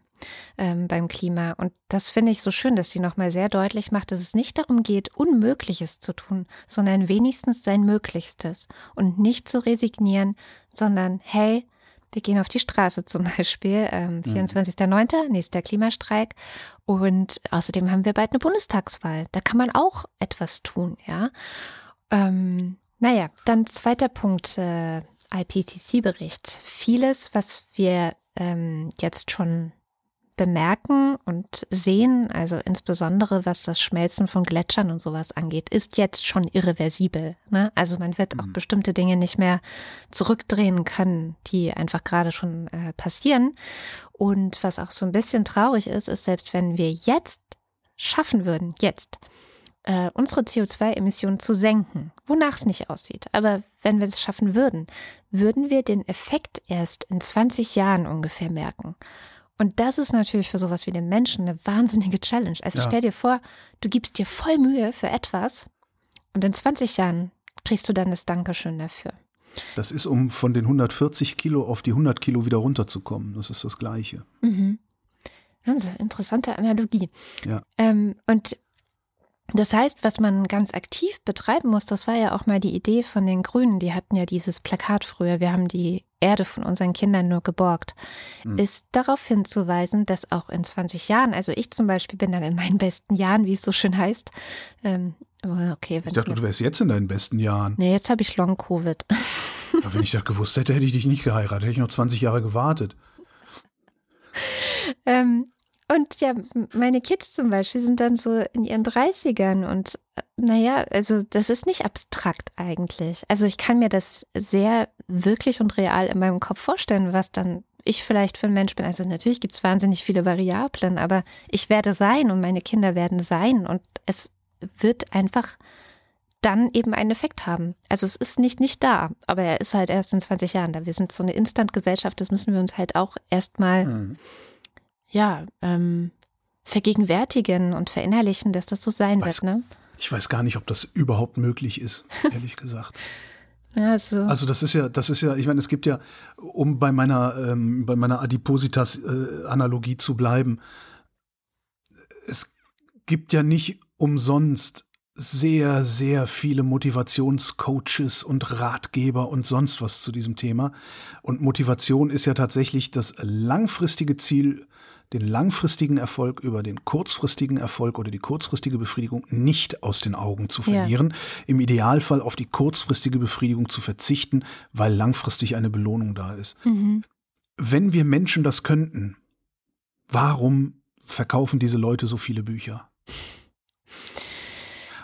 ähm, beim Klima. Und das finde ich so schön, dass sie nochmal sehr deutlich macht, dass es nicht darum geht, Unmögliches zu tun, sondern wenigstens sein Möglichstes. Und nicht zu resignieren, sondern hey, wir gehen auf die Straße zum Beispiel, ähm, 24.09., mhm. nächster Klimastreik. Und außerdem haben wir bald eine Bundestagswahl. Da kann man auch etwas tun, ja. Ähm, naja, dann zweiter Punkt, äh, IPCC-Bericht. Vieles, was wir ähm, jetzt schon bemerken und sehen, also insbesondere was das Schmelzen von Gletschern und sowas angeht, ist jetzt schon irreversibel. Ne? Also man wird mhm. auch bestimmte Dinge nicht mehr zurückdrehen können, die einfach gerade schon äh, passieren. Und was auch so ein bisschen traurig ist, ist, selbst wenn wir jetzt schaffen würden, jetzt äh, unsere CO2-Emissionen zu senken, wonach es nicht aussieht. Aber wenn wir das schaffen würden, würden wir den Effekt erst in 20 Jahren ungefähr merken. Und das ist natürlich für sowas wie den Menschen eine wahnsinnige Challenge. Also ja. stell dir vor, du gibst dir voll Mühe für etwas und in 20 Jahren kriegst du dann das Dankeschön dafür. Das ist, um von den 140 Kilo auf die 100 Kilo wieder runterzukommen. Das ist das Gleiche. Mhm. Interessante Analogie. Ja. Ähm, und das heißt, was man ganz aktiv betreiben muss, das war ja auch mal die Idee von den Grünen, die hatten ja dieses Plakat früher, wir haben die Erde von unseren Kindern nur geborgt, mhm. ist darauf hinzuweisen, dass auch in 20 Jahren, also ich zum Beispiel bin dann in meinen besten Jahren, wie es so schön heißt. Ähm, okay, ich dachte, du wärst jetzt in deinen besten Jahren. Nee, jetzt habe ich Long-Covid. wenn ich das gewusst hätte, hätte ich dich nicht geheiratet, hätte ich noch 20 Jahre gewartet. ähm, und ja, meine Kids zum Beispiel sind dann so in ihren 30ern und äh, naja, also das ist nicht abstrakt eigentlich. Also ich kann mir das sehr wirklich und real in meinem Kopf vorstellen, was dann ich vielleicht für ein Mensch bin. Also natürlich gibt es wahnsinnig viele Variablen, aber ich werde sein und meine Kinder werden sein und es wird einfach dann eben einen Effekt haben. Also es ist nicht nicht da, aber er ist halt erst in 20 Jahren da. Wir sind so eine Instant-Gesellschaft, das müssen wir uns halt auch erstmal mhm ja, ähm, vergegenwärtigen und verinnerlichen, dass das so sein weiß, wird. Ne? Ich weiß gar nicht, ob das überhaupt möglich ist, ehrlich gesagt. Ja, so. Also das ist ja, das ist ja, ich meine, es gibt ja, um bei meiner, ähm, bei meiner Adipositas-Analogie äh, zu bleiben, es gibt ja nicht umsonst sehr, sehr viele Motivationscoaches und Ratgeber und sonst was zu diesem Thema. Und Motivation ist ja tatsächlich das langfristige Ziel den langfristigen Erfolg über den kurzfristigen Erfolg oder die kurzfristige Befriedigung nicht aus den Augen zu verlieren. Ja. Im Idealfall auf die kurzfristige Befriedigung zu verzichten, weil langfristig eine Belohnung da ist. Mhm. Wenn wir Menschen das könnten, warum verkaufen diese Leute so viele Bücher?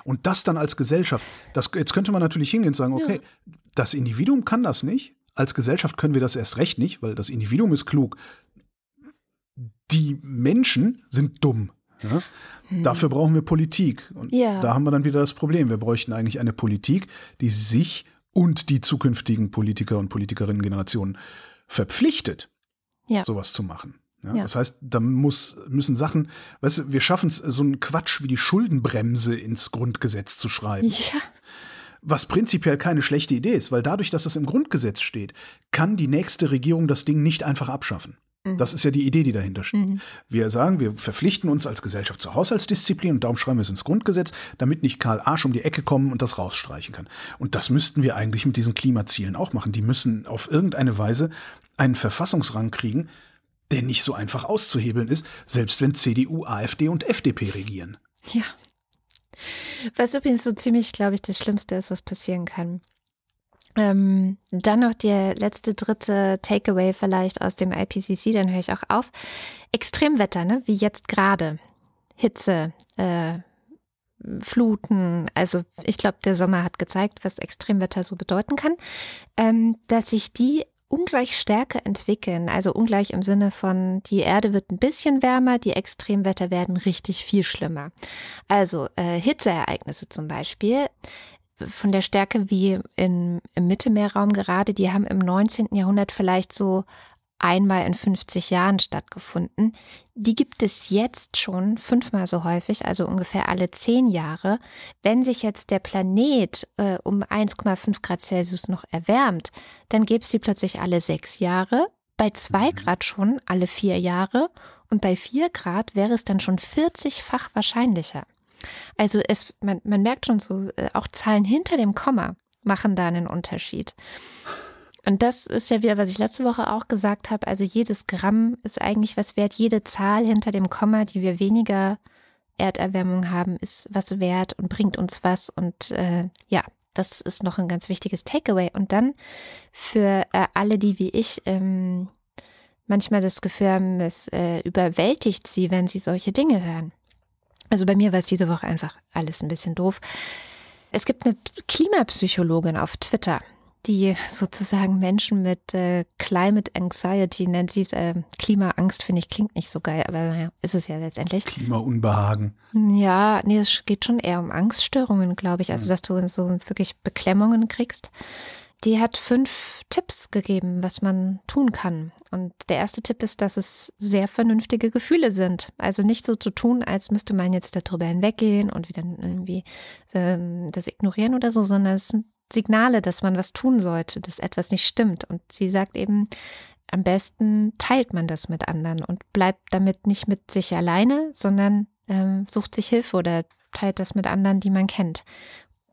Und das dann als Gesellschaft, das, jetzt könnte man natürlich hingehen und sagen, okay, ja. das Individuum kann das nicht, als Gesellschaft können wir das erst recht nicht, weil das Individuum ist klug die Menschen sind dumm. Ja? Hm. Dafür brauchen wir Politik. Und ja. da haben wir dann wieder das Problem. Wir bräuchten eigentlich eine Politik, die sich und die zukünftigen Politiker und Politikerinnen-Generationen verpflichtet, ja. sowas zu machen. Ja, ja. Das heißt, da muss, müssen Sachen, weißt du, wir schaffen es, so einen Quatsch wie die Schuldenbremse ins Grundgesetz zu schreiben. Ja. Was prinzipiell keine schlechte Idee ist, weil dadurch, dass es im Grundgesetz steht, kann die nächste Regierung das Ding nicht einfach abschaffen. Mhm. Das ist ja die Idee, die dahinter steht. Mhm. Wir sagen, wir verpflichten uns als Gesellschaft zur Haushaltsdisziplin und darum schreiben wir es ins Grundgesetz, damit nicht Karl Arsch um die Ecke kommen und das rausstreichen kann. Und das müssten wir eigentlich mit diesen Klimazielen auch machen. Die müssen auf irgendeine Weise einen Verfassungsrang kriegen, der nicht so einfach auszuhebeln ist, selbst wenn CDU, AfD und FDP regieren. Ja. Was übrigens so ziemlich, glaube ich, das Schlimmste ist, was passieren kann. Ähm, dann noch der letzte, dritte Takeaway vielleicht aus dem IPCC, dann höre ich auch auf. Extremwetter, ne? wie jetzt gerade. Hitze, äh, Fluten. Also ich glaube, der Sommer hat gezeigt, was Extremwetter so bedeuten kann. Ähm, dass sich die ungleich stärker entwickeln. Also ungleich im Sinne von, die Erde wird ein bisschen wärmer, die Extremwetter werden richtig viel schlimmer. Also äh, Hitzeereignisse zum Beispiel von der Stärke wie in, im Mittelmeerraum gerade, die haben im 19. Jahrhundert vielleicht so einmal in 50 Jahren stattgefunden. Die gibt es jetzt schon fünfmal so häufig, also ungefähr alle zehn Jahre. Wenn sich jetzt der Planet äh, um 1,5 Grad Celsius noch erwärmt, dann gäbe es sie plötzlich alle sechs Jahre, bei zwei mhm. Grad schon alle vier Jahre und bei vier Grad wäre es dann schon 40-fach wahrscheinlicher. Also es, man, man merkt schon so, äh, auch Zahlen hinter dem Komma machen da einen Unterschied. Und das ist ja wieder, was ich letzte Woche auch gesagt habe. Also jedes Gramm ist eigentlich was wert. Jede Zahl hinter dem Komma, die wir weniger Erderwärmung haben, ist was wert und bringt uns was. Und äh, ja, das ist noch ein ganz wichtiges Takeaway. Und dann für äh, alle, die wie ich ähm, manchmal das Gefühl haben, es äh, überwältigt sie, wenn sie solche Dinge hören. Also bei mir war es diese Woche einfach alles ein bisschen doof. Es gibt eine Klimapsychologin auf Twitter, die sozusagen Menschen mit äh, Climate Anxiety nennt sie es. Äh, Klimaangst finde ich klingt nicht so geil, aber naja, ist es ja letztendlich. Klimaunbehagen. Ja, nee, es geht schon eher um Angststörungen, glaube ich. Also, dass du so wirklich Beklemmungen kriegst. Die hat fünf Tipps gegeben, was man tun kann. Und der erste Tipp ist, dass es sehr vernünftige Gefühle sind. Also nicht so zu tun, als müsste man jetzt darüber hinweggehen und wieder irgendwie ähm, das ignorieren oder so, sondern es sind Signale, dass man was tun sollte, dass etwas nicht stimmt. Und sie sagt eben, am besten teilt man das mit anderen und bleibt damit nicht mit sich alleine, sondern ähm, sucht sich Hilfe oder teilt das mit anderen, die man kennt.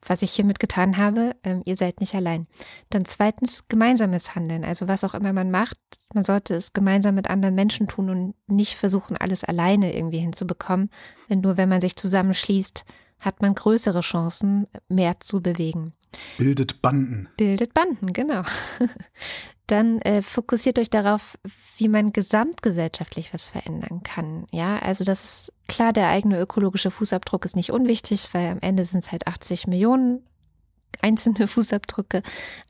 Was ich hiermit getan habe, ähm, ihr seid nicht allein. Dann zweitens gemeinsames Handeln. Also was auch immer man macht, man sollte es gemeinsam mit anderen Menschen tun und nicht versuchen, alles alleine irgendwie hinzubekommen. Denn nur wenn man sich zusammenschließt, hat man größere Chancen, mehr zu bewegen. Bildet Banden. Bildet Banden, genau. Dann äh, fokussiert euch darauf, wie man gesamtgesellschaftlich was verändern kann. Ja, also das ist klar, der eigene ökologische Fußabdruck ist nicht unwichtig, weil am Ende sind es halt 80 Millionen einzelne Fußabdrücke.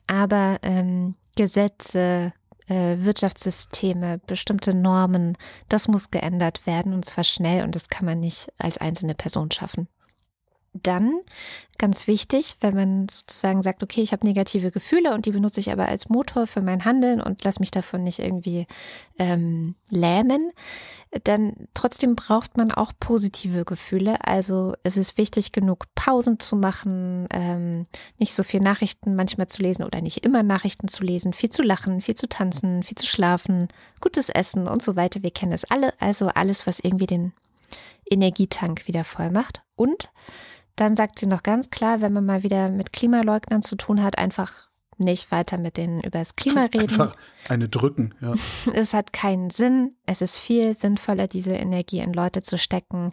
Aber ähm, Gesetze, äh, Wirtschaftssysteme, bestimmte Normen, das muss geändert werden und zwar schnell und das kann man nicht als einzelne Person schaffen dann ganz wichtig, wenn man sozusagen sagt, okay, ich habe negative Gefühle und die benutze ich aber als Motor für mein Handeln und lass mich davon nicht irgendwie ähm, lähmen, dann trotzdem braucht man auch positive Gefühle. Also es ist wichtig genug, Pausen zu machen, ähm, nicht so viel Nachrichten manchmal zu lesen oder nicht immer Nachrichten zu lesen, viel zu lachen, viel zu tanzen, viel zu schlafen, gutes Essen und so weiter. Wir kennen das alle. Also alles, was irgendwie den Energietank wieder voll macht. Und dann sagt sie noch ganz klar, wenn man mal wieder mit Klimaleugnern zu tun hat, einfach nicht weiter mit denen über das Klima reden. Einfach eine drücken, ja. Es hat keinen Sinn. Es ist viel sinnvoller, diese Energie in Leute zu stecken,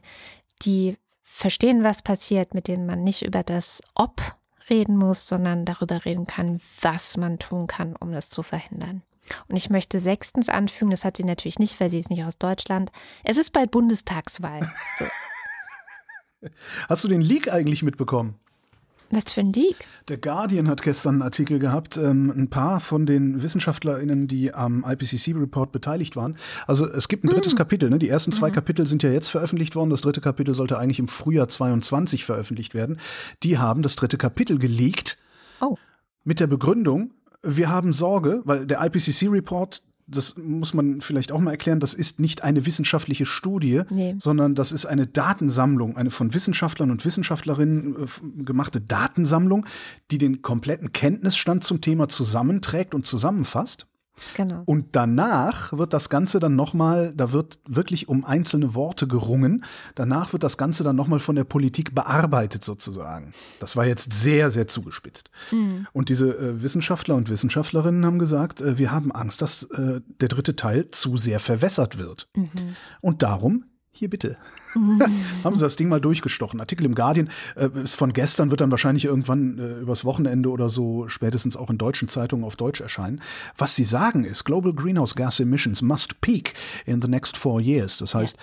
die verstehen, was passiert, mit denen man nicht über das Ob reden muss, sondern darüber reden kann, was man tun kann, um das zu verhindern. Und ich möchte sechstens anfügen, das hat sie natürlich nicht, weil sie ist nicht aus Deutschland. Es ist bald Bundestagswahl. So. Hast du den Leak eigentlich mitbekommen? Was für ein Leak? Der Guardian hat gestern einen Artikel gehabt, ähm, ein paar von den WissenschaftlerInnen, die am IPCC-Report beteiligt waren. Also es gibt ein drittes mm. Kapitel, ne? Die ersten zwei mm. Kapitel sind ja jetzt veröffentlicht worden. Das dritte Kapitel sollte eigentlich im Frühjahr 22 veröffentlicht werden. Die haben das dritte Kapitel geleakt. Oh. Mit der Begründung, wir haben Sorge, weil der IPCC-Report das muss man vielleicht auch mal erklären, das ist nicht eine wissenschaftliche Studie, nee. sondern das ist eine Datensammlung, eine von Wissenschaftlern und Wissenschaftlerinnen äh, gemachte Datensammlung, die den kompletten Kenntnisstand zum Thema zusammenträgt und zusammenfasst. Genau. Und danach wird das Ganze dann nochmal, da wird wirklich um einzelne Worte gerungen. Danach wird das Ganze dann nochmal von der Politik bearbeitet sozusagen. Das war jetzt sehr, sehr zugespitzt. Mhm. Und diese äh, Wissenschaftler und Wissenschaftlerinnen haben gesagt, äh, wir haben Angst, dass äh, der dritte Teil zu sehr verwässert wird. Mhm. Und darum hier bitte. Haben Sie das Ding mal durchgestochen. Artikel im Guardian äh, ist von gestern, wird dann wahrscheinlich irgendwann äh, übers Wochenende oder so spätestens auch in deutschen Zeitungen auf Deutsch erscheinen. Was Sie sagen ist, Global Greenhouse Gas Emissions must peak in the next four years. Das heißt,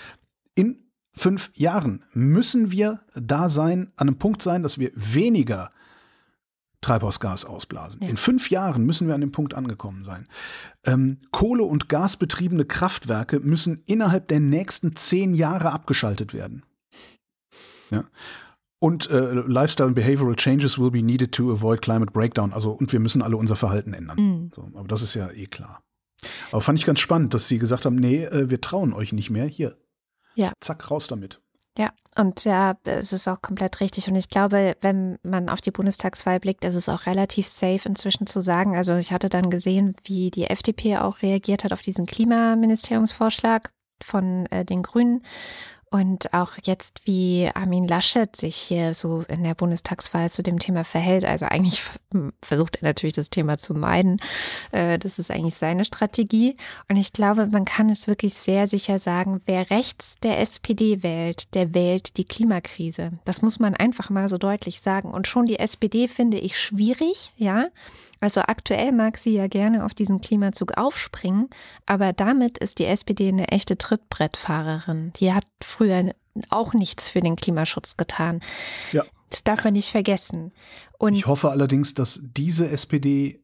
in fünf Jahren müssen wir da sein, an einem Punkt sein, dass wir weniger Treibhausgas ausblasen. Ja. In fünf Jahren müssen wir an dem Punkt angekommen sein. Ähm, Kohle- und Gasbetriebene Kraftwerke müssen innerhalb der nächsten zehn Jahre abgeschaltet werden. Ja. Und äh, Lifestyle and Behavioral Changes will be needed to avoid climate breakdown. Also, und wir müssen alle unser Verhalten ändern. Mhm. So, aber das ist ja eh klar. Aber fand ich ganz spannend, dass sie gesagt haben, nee, äh, wir trauen euch nicht mehr. Hier. Ja. Zack, raus damit. Ja, und ja, es ist auch komplett richtig. Und ich glaube, wenn man auf die Bundestagswahl blickt, ist es auch relativ safe inzwischen zu sagen. Also ich hatte dann gesehen, wie die FDP auch reagiert hat auf diesen Klimaministeriumsvorschlag von äh, den Grünen. Und auch jetzt, wie Armin Laschet sich hier so in der Bundestagswahl zu dem Thema verhält. Also eigentlich versucht er natürlich das Thema zu meiden. Äh, das ist eigentlich seine Strategie. Und ich glaube, man kann es wirklich sehr sicher sagen, wer rechts der SPD wählt, der wählt die Klimakrise. Das muss man einfach mal so deutlich sagen. Und schon die SPD finde ich schwierig, ja. Also aktuell mag sie ja gerne auf diesen Klimazug aufspringen, aber damit ist die SPD eine echte Trittbrettfahrerin. Die hat früher auch nichts für den Klimaschutz getan. Ja. Das darf man nicht vergessen. Und ich hoffe allerdings, dass diese SPD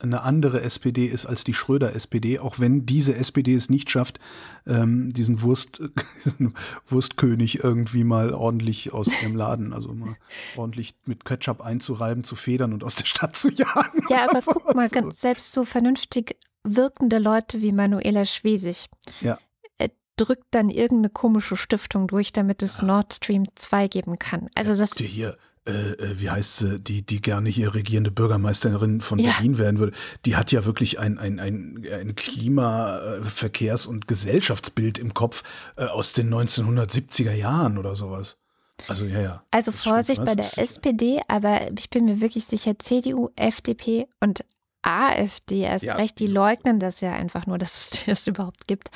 eine andere SPD ist als die Schröder-SPD, auch wenn diese SPD es nicht schafft, ähm, diesen, Wurst, diesen Wurstkönig irgendwie mal ordentlich aus dem Laden, also mal ordentlich mit Ketchup einzureiben, zu federn und aus der Stadt zu jagen. Ja, aber guck mal, selbst so vernünftig wirkende Leute wie Manuela Schwesig ja. Äh, drückt dann irgendeine komische Stiftung durch, damit es ja. Nord Stream 2 geben kann. Also das hier äh, äh, wie heißt sie, die, die gerne hier regierende Bürgermeisterin von ja. Berlin werden würde, die hat ja wirklich ein, ein, ein, ein Klima-, äh, Verkehrs- und Gesellschaftsbild im Kopf äh, aus den 1970er Jahren oder sowas. Also ja, ja. Also Vorsicht bei der SPD, aber ich bin mir wirklich sicher, CDU, FDP und AfD erst ja, recht, die leugnen das ja einfach nur, dass es das überhaupt gibt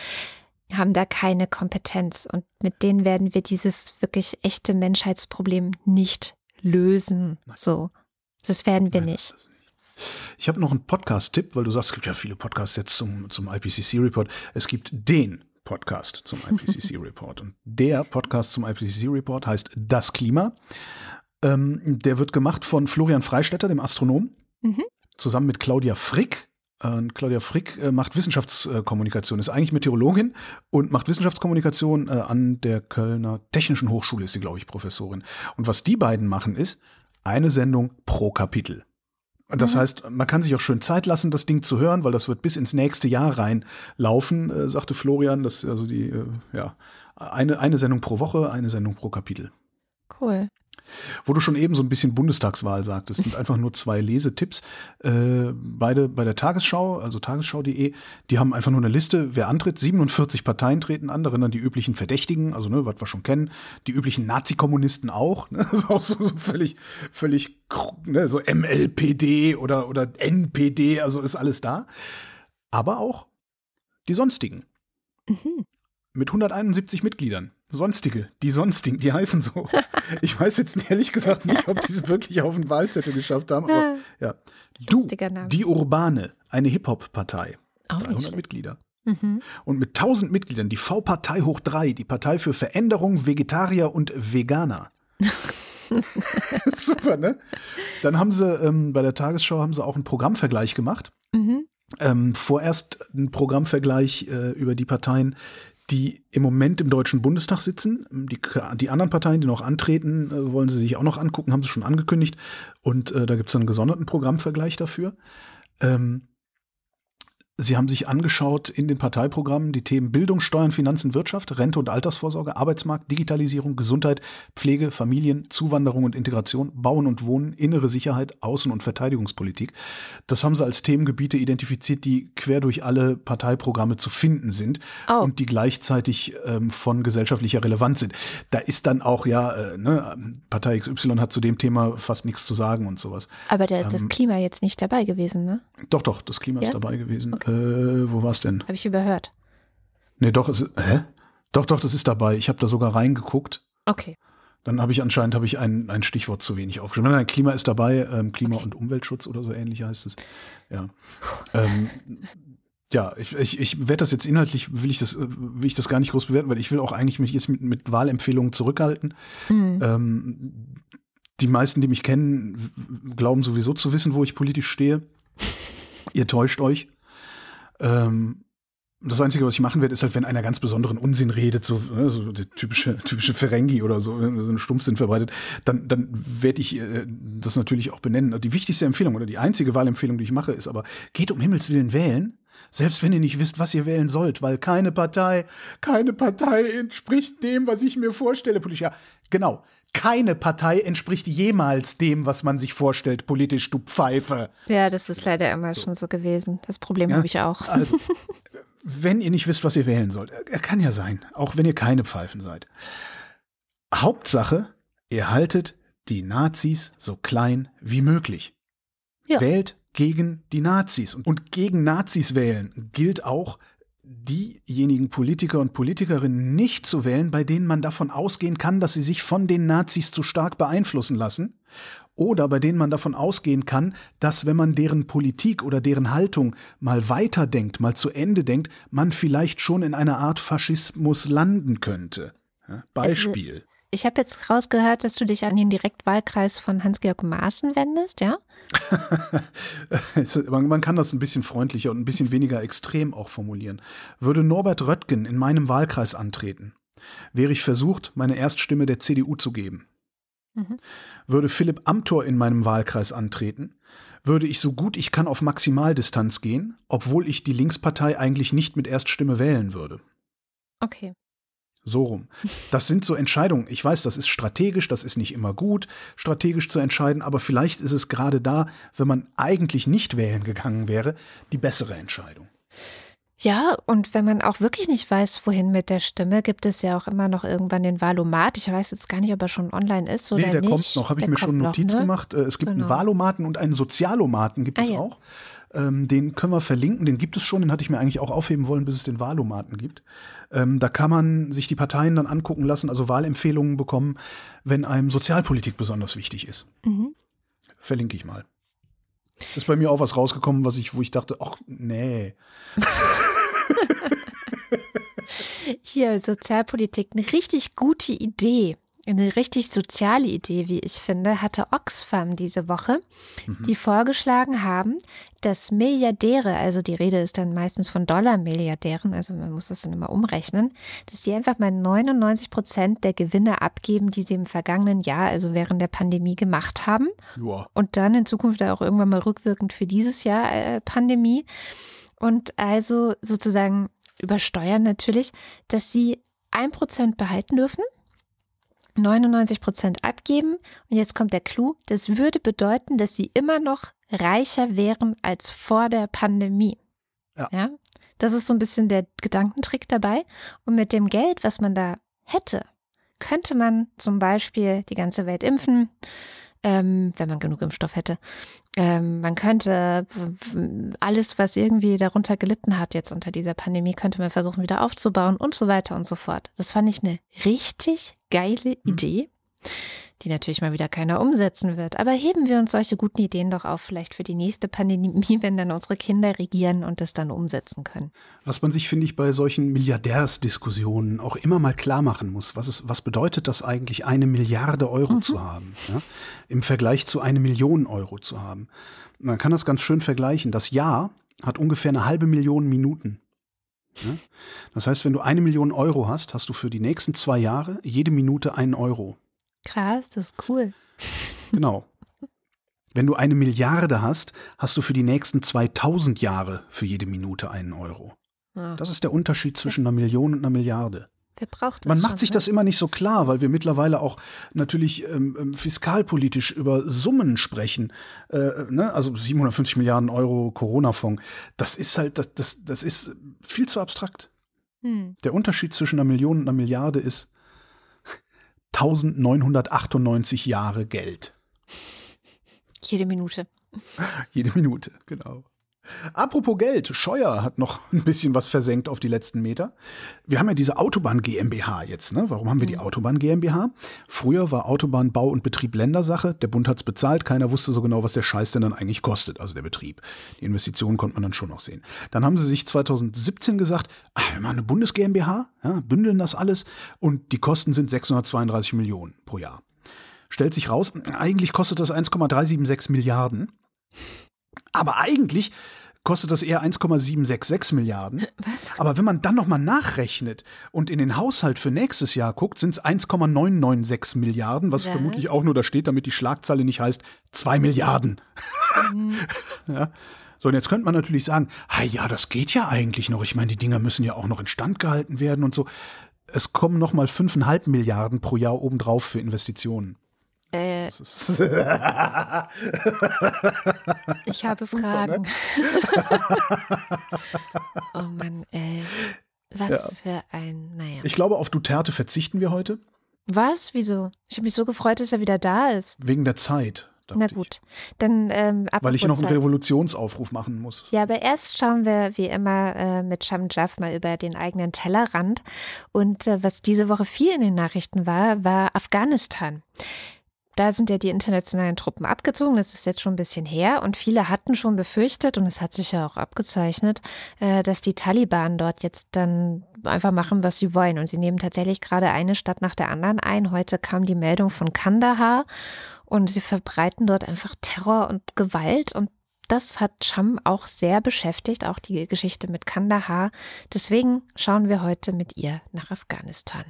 haben da keine Kompetenz und mit denen werden wir dieses wirklich echte Menschheitsproblem nicht lösen. So, das werden wir Nein, nicht. Ich habe noch einen Podcast-Tipp, weil du sagst, es gibt ja viele Podcasts jetzt zum, zum IPCC-Report. Es gibt den Podcast zum IPCC-Report. Und der Podcast zum IPCC-Report heißt Das Klima. Ähm, der wird gemacht von Florian Freistetter, dem Astronom, mhm. zusammen mit Claudia Frick. Äh, Claudia Frick äh, macht Wissenschaftskommunikation, ist eigentlich Meteorologin und macht Wissenschaftskommunikation äh, an der Kölner Technischen Hochschule, ist sie, glaube ich, Professorin. Und was die beiden machen, ist eine Sendung pro Kapitel. Das mhm. heißt, man kann sich auch schön Zeit lassen, das Ding zu hören, weil das wird bis ins nächste Jahr reinlaufen, äh, sagte Florian. Das ist also die, äh, ja, eine, eine Sendung pro Woche, eine Sendung pro Kapitel. Cool. Wo du schon eben so ein bisschen Bundestagswahl sagtest, sind einfach nur zwei Lesetipps. Äh, beide bei der Tagesschau, also tagesschau.de, die haben einfach nur eine Liste, wer antritt. 47 Parteien treten an, darin dann die üblichen Verdächtigen, also ne, was wir schon kennen, die üblichen Nazi-Kommunisten auch. Ne? Das ist auch so, so völlig, völlig, ne, so MLPD oder, oder NPD, also ist alles da. Aber auch die sonstigen. Mhm. Mit 171 Mitgliedern. Sonstige, die Sonstigen, die heißen so. Ich weiß jetzt ehrlich gesagt nicht, ob die es wirklich auf den Wahlzettel geschafft haben, aber ja. Du, die Urbane, eine Hip-Hop-Partei. 300 Mitglieder. Mhm. Und mit 1000 Mitgliedern die V-Partei hoch 3, die Partei für Veränderung, Vegetarier und Veganer. Super, ne? Dann haben sie ähm, bei der Tagesschau haben sie auch einen Programmvergleich gemacht. Mhm. Ähm, vorerst ein Programmvergleich äh, über die Parteien, die im Moment im Deutschen Bundestag sitzen. Die, die anderen Parteien, die noch antreten, äh, wollen sie sich auch noch angucken, haben sie schon angekündigt. Und äh, da gibt es einen gesonderten Programmvergleich dafür. Ähm, Sie haben sich angeschaut in den Parteiprogrammen die Themen Bildung, Steuern, Finanzen, Wirtschaft, Rente und Altersvorsorge, Arbeitsmarkt, Digitalisierung, Gesundheit, Pflege, Familien, Zuwanderung und Integration, Bauen und Wohnen, innere Sicherheit, Außen- und Verteidigungspolitik. Das haben sie als Themengebiete identifiziert, die quer durch alle Parteiprogramme zu finden sind oh. und die gleichzeitig ähm, von gesellschaftlicher Relevanz sind. Da ist dann auch, ja, äh, ne, Partei XY hat zu dem Thema fast nichts zu sagen und sowas. Aber da ist ähm, das Klima jetzt nicht dabei gewesen, ne? Doch, doch, das Klima ja? ist dabei gewesen. Okay. Äh, wo war es denn? Habe ich überhört. Nee, doch, es, hä? Doch, doch, das ist dabei. Ich habe da sogar reingeguckt. Okay. Dann habe ich anscheinend habe ich ein, ein Stichwort zu wenig aufgeschrieben. Nein, Klima ist dabei, ähm, Klima okay. und Umweltschutz oder so ähnlich heißt es. Ja. Ähm, ja, ich, ich, ich werde das jetzt inhaltlich, will ich das, will ich das gar nicht groß bewerten, weil ich will auch eigentlich mich jetzt mit, mit Wahlempfehlungen zurückhalten. Mhm. Ähm, die meisten, die mich kennen, glauben sowieso zu wissen, wo ich politisch stehe. Ihr täuscht euch. Ähm, das Einzige, was ich machen werde, ist halt, wenn einer ganz besonderen Unsinn redet, so, ne, so der typische, typische Ferengi oder so, so einen Stumpfsinn verbreitet, dann, dann werde ich äh, das natürlich auch benennen. Die wichtigste Empfehlung oder die einzige Wahlempfehlung, die ich mache, ist aber, geht um Himmels Willen wählen, selbst wenn ihr nicht wisst, was ihr wählen sollt, weil keine Partei, keine Partei entspricht dem, was ich mir vorstelle. Politisch. Ja, genau. Keine Partei entspricht jemals dem, was man sich vorstellt, politisch, du Pfeife. Ja, das ist leider immer schon so gewesen. Das Problem ja, habe ich auch. Also, wenn ihr nicht wisst, was ihr wählen sollt, er kann ja sein, auch wenn ihr keine Pfeifen seid. Hauptsache, ihr haltet die Nazis so klein wie möglich. Ja. Wählt gegen die Nazis. Und gegen Nazis wählen gilt auch, diejenigen Politiker und Politikerinnen nicht zu wählen, bei denen man davon ausgehen kann, dass sie sich von den Nazis zu stark beeinflussen lassen, oder bei denen man davon ausgehen kann, dass wenn man deren Politik oder deren Haltung mal weiterdenkt, mal zu Ende denkt, man vielleicht schon in einer Art Faschismus landen könnte. Beispiel. Also, ich habe jetzt rausgehört, dass du dich an den Direktwahlkreis von Hans-Georg Maaßen wendest, ja? man, kann das ein bisschen freundlicher und ein bisschen weniger extrem auch formulieren. Würde Norbert Röttgen in meinem Wahlkreis antreten, wäre ich versucht, meine Erststimme der CDU zu geben. Mhm. Würde Philipp Amthor in meinem Wahlkreis antreten, würde ich so gut ich kann auf Maximaldistanz gehen, obwohl ich die Linkspartei eigentlich nicht mit Erststimme wählen würde. Okay. So rum. Das sind so Entscheidungen. Ich weiß, das ist strategisch, das ist nicht immer gut, strategisch zu entscheiden, aber vielleicht ist es gerade da, wenn man eigentlich nicht wählen gegangen wäre, die bessere Entscheidung. Ja, und wenn man auch wirklich nicht weiß, wohin mit der Stimme, gibt es ja auch immer noch irgendwann den Valomat. Ich weiß jetzt gar nicht, ob er schon online ist oder nee, der nicht. kommt noch, habe ich Der mir schon Notiz noch, ne? gemacht. Äh, Es gibt Genau. einen Valomaten und einen Sozialomaten gibt Ah, es ja. auch. Ähm, den können wir verlinken, den gibt es schon, den hatte ich mir eigentlich auch aufheben wollen, bis es den Wahlomaten gibt. Ähm, da kann man sich die Parteien dann angucken lassen, also Wahlempfehlungen bekommen, wenn einem Sozialpolitik besonders wichtig ist. Mhm. Verlinke ich mal. Ist bei mir auch was rausgekommen, was ich, wo ich dachte, ach nee. Hier, Sozialpolitik, eine richtig gute Idee. Eine richtig soziale Idee, wie ich finde, hatte Oxfam diese Woche, die vorgeschlagen haben, dass Milliardäre, also die Rede ist dann meistens von Dollar-Milliardären, also man muss das dann immer umrechnen, dass die einfach mal 99 Prozent der Gewinne abgeben, die sie im vergangenen Jahr, also während der Pandemie gemacht haben. Ja. und dann in Zukunft auch irgendwann mal rückwirkend für dieses Jahr äh, Pandemie. Und also sozusagen übersteuern natürlich, dass sie ein Prozent behalten dürfen, 99 Prozent abgeben. Und jetzt kommt der Clou, das würde bedeuten, dass sie immer noch reicher wären als vor der Pandemie. Ja. das ist so ein bisschen der Gedankentrick dabei. Und mit dem Geld, was man da hätte, könnte man zum Beispiel die ganze Welt impfen, ähm, wenn man genug Impfstoff hätte. Ähm, man könnte alles, was irgendwie darunter gelitten hat jetzt unter dieser Pandemie, könnte man versuchen wieder aufzubauen und so weiter und so fort. Das fand ich eine richtig geile Idee, die natürlich mal wieder keiner umsetzen wird. Aber heben wir uns solche guten Ideen doch auf, vielleicht für die nächste Pandemie, wenn dann unsere Kinder regieren und das dann umsetzen können. Was man sich, finde ich, bei solchen Milliardärsdiskussionen auch immer mal klar machen muss, was, ist, was bedeutet das eigentlich, eine Milliarde Euro zu haben, ja? im Vergleich zu eine Million Euro zu haben. Man kann das ganz schön vergleichen. Das Jahr hat ungefähr eine halbe Million Minuten. Ja? Das heißt, wenn du eine Million Euro hast, hast du für die nächsten zwei Jahre jede Minute einen Euro. Krass, das ist cool. Genau. Wenn du eine Milliarde hast, hast du für die nächsten 2000 Jahre für jede Minute einen Euro. Ja. Das ist der Unterschied zwischen einer Million und einer Milliarde. Wer braucht das Man schon, macht sich ne? das immer nicht so klar, weil wir mittlerweile auch natürlich ähm, ähm, fiskalpolitisch über Summen sprechen. Äh, ne? Also 750 Milliarden Euro Corona-Fonds. Das ist halt, das, das, das ist viel zu abstrakt. Hm. Der Unterschied zwischen einer Million und einer Milliarde ist 1998 Jahre Geld. Jede Minute. Jede Minute, genau. Apropos Geld, Scheuer hat noch ein bisschen was versenkt auf die letzten Meter. Wir haben ja diese Autobahn GmbH jetzt. Ne? Warum haben wir die Autobahn GmbH? Früher war Autobahnbau und Betrieb Ländersache. Der Bund hat's bezahlt. Keiner wusste so genau, was der Scheiß denn dann eigentlich kostet, also der Betrieb. Die Investitionen konnte man dann schon noch sehen. Dann haben sie sich 2017 gesagt, ah, wir machen eine Bundes GmbH, ja, bündeln das alles und die Kosten sind 632 Millionen pro Jahr. Stellt sich raus, eigentlich kostet das 1,376 Milliarden. Aber eigentlich kostet das eher 1,766 Milliarden. Was? Aber wenn man dann nochmal nachrechnet und in den Haushalt für nächstes Jahr guckt, sind es 1,996 Milliarden, was Ja. vermutlich auch nur da steht, damit die Schlagzeile nicht heißt 2 Milliarden. ja. So, und jetzt könnte man natürlich sagen, ah ja, das geht ja eigentlich noch. Ich meine, die Dinger müssen ja auch noch instand gehalten werden und so. Es kommen nochmal 5,5 Milliarden pro Jahr obendrauf für Investitionen. Äh, ich habe Super, Fragen. oh Mann, ey. Was für ein, naja. ich glaube, auf Duterte verzichten wir heute, Was? Wieso? Ich habe mich so gefreut, dass er wieder da ist. wegen der Zeit. Na ich. gut. Dann, ähm, Weil ich noch einen Zeit. Revolutionsaufruf machen muss. Ja, aber erst schauen wir wie immer äh, mit Sham Jaff mal über den eigenen Tellerrand. Und äh, was diese Woche viel in den Nachrichten war, war Afghanistan. Da sind ja die internationalen Truppen abgezogen. Das ist jetzt schon ein bisschen her. Und viele hatten schon befürchtet, und es hat sich ja auch abgezeichnet, äh, dass die Taliban dort jetzt dann einfach machen, was sie wollen. Und sie nehmen tatsächlich gerade eine Stadt nach der anderen ein. Heute kam die Meldung von Kandahar. Und sie verbreiten dort einfach Terror und Gewalt. Und das hat Sham auch sehr beschäftigt, auch die Geschichte mit Kandahar. Deswegen schauen wir heute mit ihr nach Afghanistan.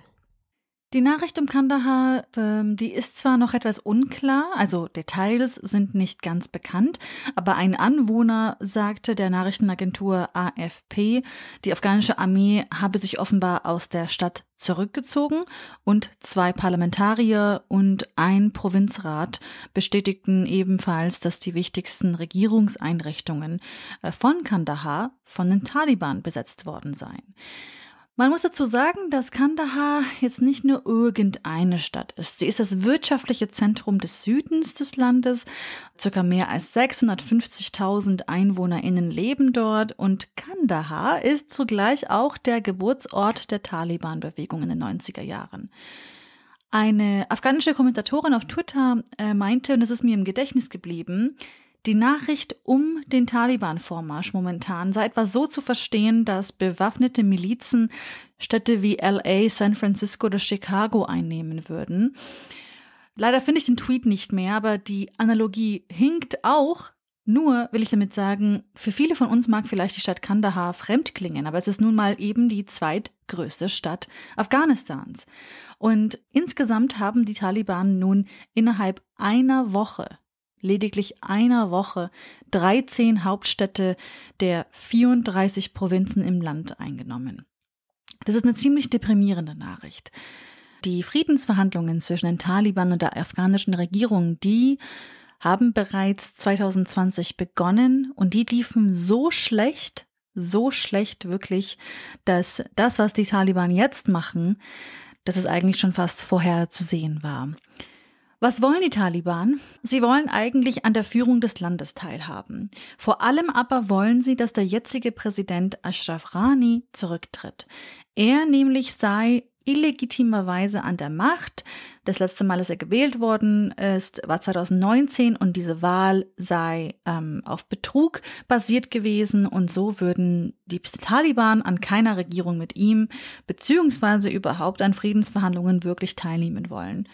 Die Nachricht um Kandahar, ähm, die ist zwar noch etwas unklar, also Details sind nicht ganz bekannt, aber ein Anwohner sagte der Nachrichtenagentur AFP, die afghanische Armee habe sich offenbar aus der Stadt zurückgezogen und zwei Parlamentarier und ein Provinzrat bestätigten ebenfalls, dass die wichtigsten Regierungseinrichtungen äh, von Kandahar von den Taliban besetzt worden seien. Man muss dazu sagen, dass Kandahar jetzt nicht nur irgendeine Stadt ist. Sie ist das wirtschaftliche Zentrum des Südens des Landes. Circa mehr als 650.000 EinwohnerInnen leben dort und Kandahar ist zugleich auch der Geburtsort der Taliban-Bewegung in den 90er Jahren. Eine afghanische Kommentatorin auf Twitter äh, meinte, und es ist mir im Gedächtnis geblieben, die Nachricht um den Taliban-Vormarsch momentan sei etwa so zu verstehen, dass bewaffnete Milizen Städte wie LA, San Francisco oder Chicago einnehmen würden. Leider finde ich den Tweet nicht mehr, aber die Analogie hinkt auch. Nur will ich damit sagen, für viele von uns mag vielleicht die Stadt Kandahar fremd klingen, aber es ist nun mal eben die zweitgrößte Stadt Afghanistans. Und insgesamt haben die Taliban nun innerhalb einer Woche lediglich einer Woche 13 Hauptstädte der 34 Provinzen im Land eingenommen. Das ist eine ziemlich deprimierende Nachricht. Die Friedensverhandlungen zwischen den Taliban und der afghanischen Regierung, die haben bereits 2020 begonnen und die liefen so schlecht, so schlecht wirklich, dass das, was die Taliban jetzt machen, dass es eigentlich schon fast vorher zu sehen war. Was wollen die Taliban? Sie wollen eigentlich an der Führung des Landes teilhaben. Vor allem aber wollen sie, dass der jetzige Präsident Ashraf Rani zurücktritt. Er nämlich sei illegitimerweise an der Macht. Das letzte Mal, dass er gewählt worden ist, war 2019 und diese Wahl sei ähm, auf Betrug basiert gewesen und so würden die Taliban an keiner Regierung mit ihm beziehungsweise überhaupt an Friedensverhandlungen wirklich teilnehmen wollen.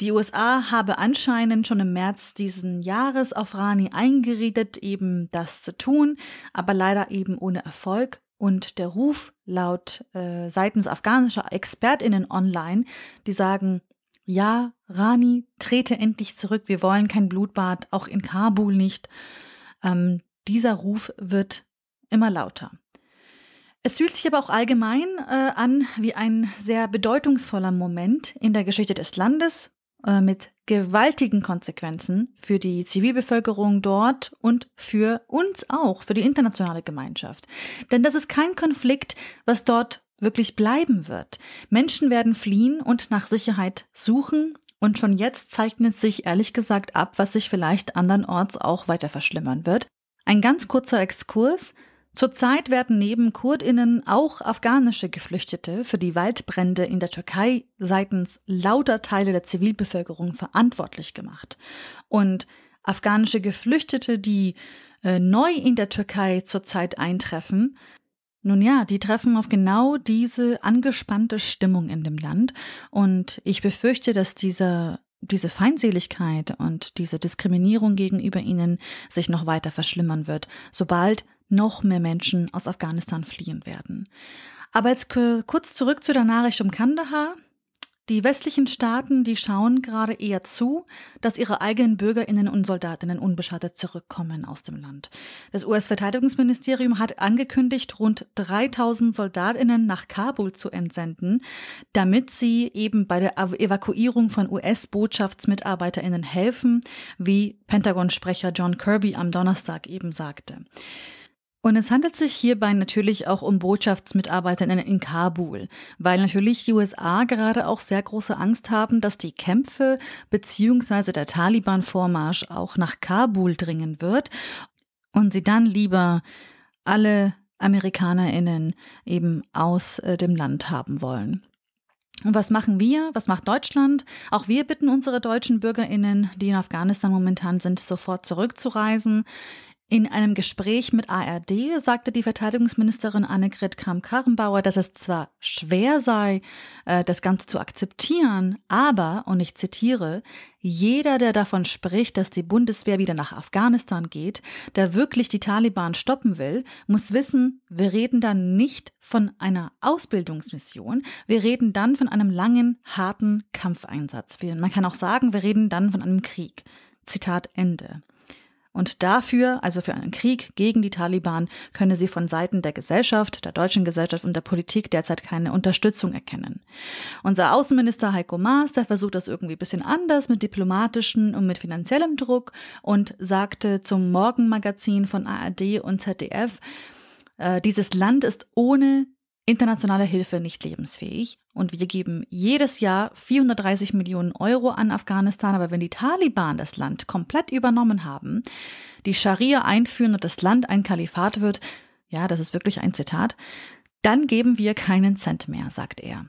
Die USA habe anscheinend schon im März diesen Jahres auf Rani eingeredet, eben das zu tun, aber leider eben ohne Erfolg und der Ruf laut äh, seitens afghanischer ExpertInnen online, die sagen, ja, Rani, trete endlich zurück, wir wollen kein Blutbad, auch in Kabul nicht. Ähm, dieser Ruf wird immer lauter. Es fühlt sich aber auch allgemein äh, an wie ein sehr bedeutungsvoller Moment in der Geschichte des Landes äh, mit gewaltigen Konsequenzen für die Zivilbevölkerung dort und für uns auch, für die internationale Gemeinschaft. Denn das ist kein Konflikt, was dort wirklich bleiben wird. Menschen werden fliehen und nach Sicherheit suchen. Und schon jetzt zeichnet sich ehrlich gesagt ab, was sich vielleicht andernorts auch weiter verschlimmern wird. Ein ganz kurzer Exkurs. Zurzeit werden neben Kurdinnen auch afghanische Geflüchtete für die Waldbrände in der Türkei seitens lauter Teile der Zivilbevölkerung verantwortlich gemacht. Und afghanische Geflüchtete, die äh, neu in der Türkei zurzeit eintreffen, nun ja, die treffen auf genau diese angespannte Stimmung in dem Land. Und ich befürchte, dass dieser diese Feindseligkeit und diese Diskriminierung gegenüber ihnen sich noch weiter verschlimmern wird, sobald noch mehr Menschen aus Afghanistan fliehen werden. Aber jetzt kurz zurück zu der Nachricht um Kandahar. Die westlichen Staaten, die schauen gerade eher zu, dass ihre eigenen Bürgerinnen und Soldatinnen unbeschadet zurückkommen aus dem Land. Das US-Verteidigungsministerium hat angekündigt, rund 3000 Soldatinnen nach Kabul zu entsenden, damit sie eben bei der Evakuierung von US-Botschaftsmitarbeiterinnen helfen, wie Pentagon-Sprecher John Kirby am Donnerstag eben sagte. Und es handelt sich hierbei natürlich auch um Botschaftsmitarbeiter in Kabul, weil natürlich die USA gerade auch sehr große Angst haben, dass die Kämpfe bzw. der Taliban-Vormarsch auch nach Kabul dringen wird und sie dann lieber alle AmerikanerInnen eben aus äh, dem Land haben wollen. Und was machen wir? Was macht Deutschland? Auch wir bitten unsere deutschen BürgerInnen, die in Afghanistan momentan sind, sofort zurückzureisen. In einem Gespräch mit ARD sagte die Verteidigungsministerin Annegret Kramp-Karrenbauer, dass es zwar schwer sei, äh, das Ganze zu akzeptieren, aber, und ich zitiere, jeder, der davon spricht, dass die Bundeswehr wieder nach Afghanistan geht, der wirklich die Taliban stoppen will, muss wissen, wir reden dann nicht von einer Ausbildungsmission, wir reden dann von einem langen, harten Kampfeinsatz. Man kann auch sagen, wir reden dann von einem Krieg. Zitat Ende. Und dafür, also für einen Krieg gegen die Taliban, könne sie von Seiten der Gesellschaft, der deutschen Gesellschaft und der Politik derzeit keine Unterstützung erkennen. Unser Außenminister Heiko Maas, der versucht das irgendwie bisschen anders mit diplomatischen und mit finanziellem Druck und sagte zum Morgenmagazin von ARD und ZDF, äh, dieses Land ist ohne internationale Hilfe nicht lebensfähig. Und wir geben jedes Jahr 430 Millionen Euro an Afghanistan. Aber wenn die Taliban das Land komplett übernommen haben, die Scharia einführen und das Land ein Kalifat wird, ja, das ist wirklich ein Zitat, dann geben wir keinen Cent mehr, sagt er.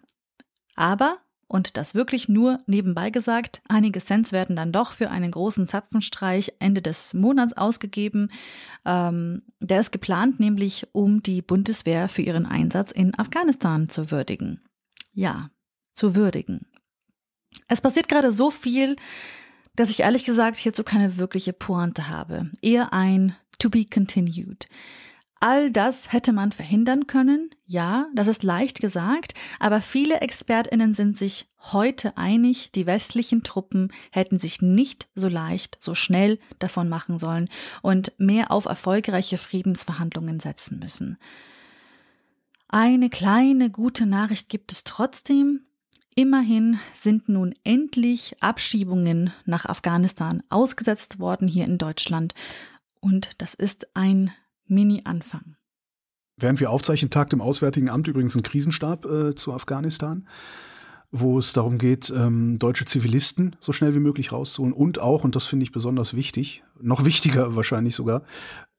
Aber und das wirklich nur nebenbei gesagt. Einige Cents werden dann doch für einen großen Zapfenstreich Ende des Monats ausgegeben. Ähm, der ist geplant, nämlich um die Bundeswehr für ihren Einsatz in Afghanistan zu würdigen. Ja, zu würdigen. Es passiert gerade so viel, dass ich ehrlich gesagt hierzu keine wirkliche Pointe habe. Eher ein To be continued. All das hätte man verhindern können, ja, das ist leicht gesagt, aber viele Expertinnen sind sich heute einig, die westlichen Truppen hätten sich nicht so leicht, so schnell davon machen sollen und mehr auf erfolgreiche Friedensverhandlungen setzen müssen. Eine kleine gute Nachricht gibt es trotzdem. Immerhin sind nun endlich Abschiebungen nach Afghanistan ausgesetzt worden hier in Deutschland. Und das ist ein Mini-Anfang. Während wir aufzeichnen, tagt im Auswärtigen Amt übrigens ein Krisenstab äh, zu Afghanistan, wo es darum geht, ähm, deutsche Zivilisten so schnell wie möglich rauszuholen und auch, und das finde ich besonders wichtig, noch wichtiger wahrscheinlich sogar,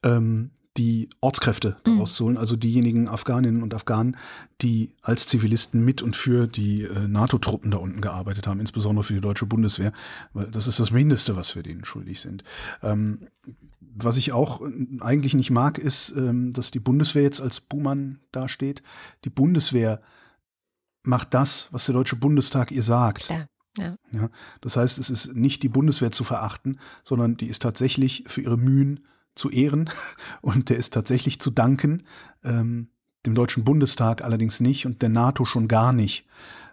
ähm, die Ortskräfte mhm. rauszuholen, also diejenigen Afghaninnen und Afghanen, die als Zivilisten mit und für die äh, NATO-Truppen da unten gearbeitet haben, insbesondere für die deutsche Bundeswehr, weil das ist das Mindeste, was wir denen schuldig sind. Ähm, was ich auch äh, eigentlich nicht mag, ist, ähm, dass die Bundeswehr jetzt als Buhmann dasteht. Die Bundeswehr macht das, was der Deutsche Bundestag ihr sagt. Klar. Ja. ja. Das heißt, es ist nicht die Bundeswehr zu verachten, sondern die ist tatsächlich für ihre Mühen zu ehren und der ist tatsächlich zu danken. Ähm, dem Deutschen Bundestag allerdings nicht und der NATO schon gar nicht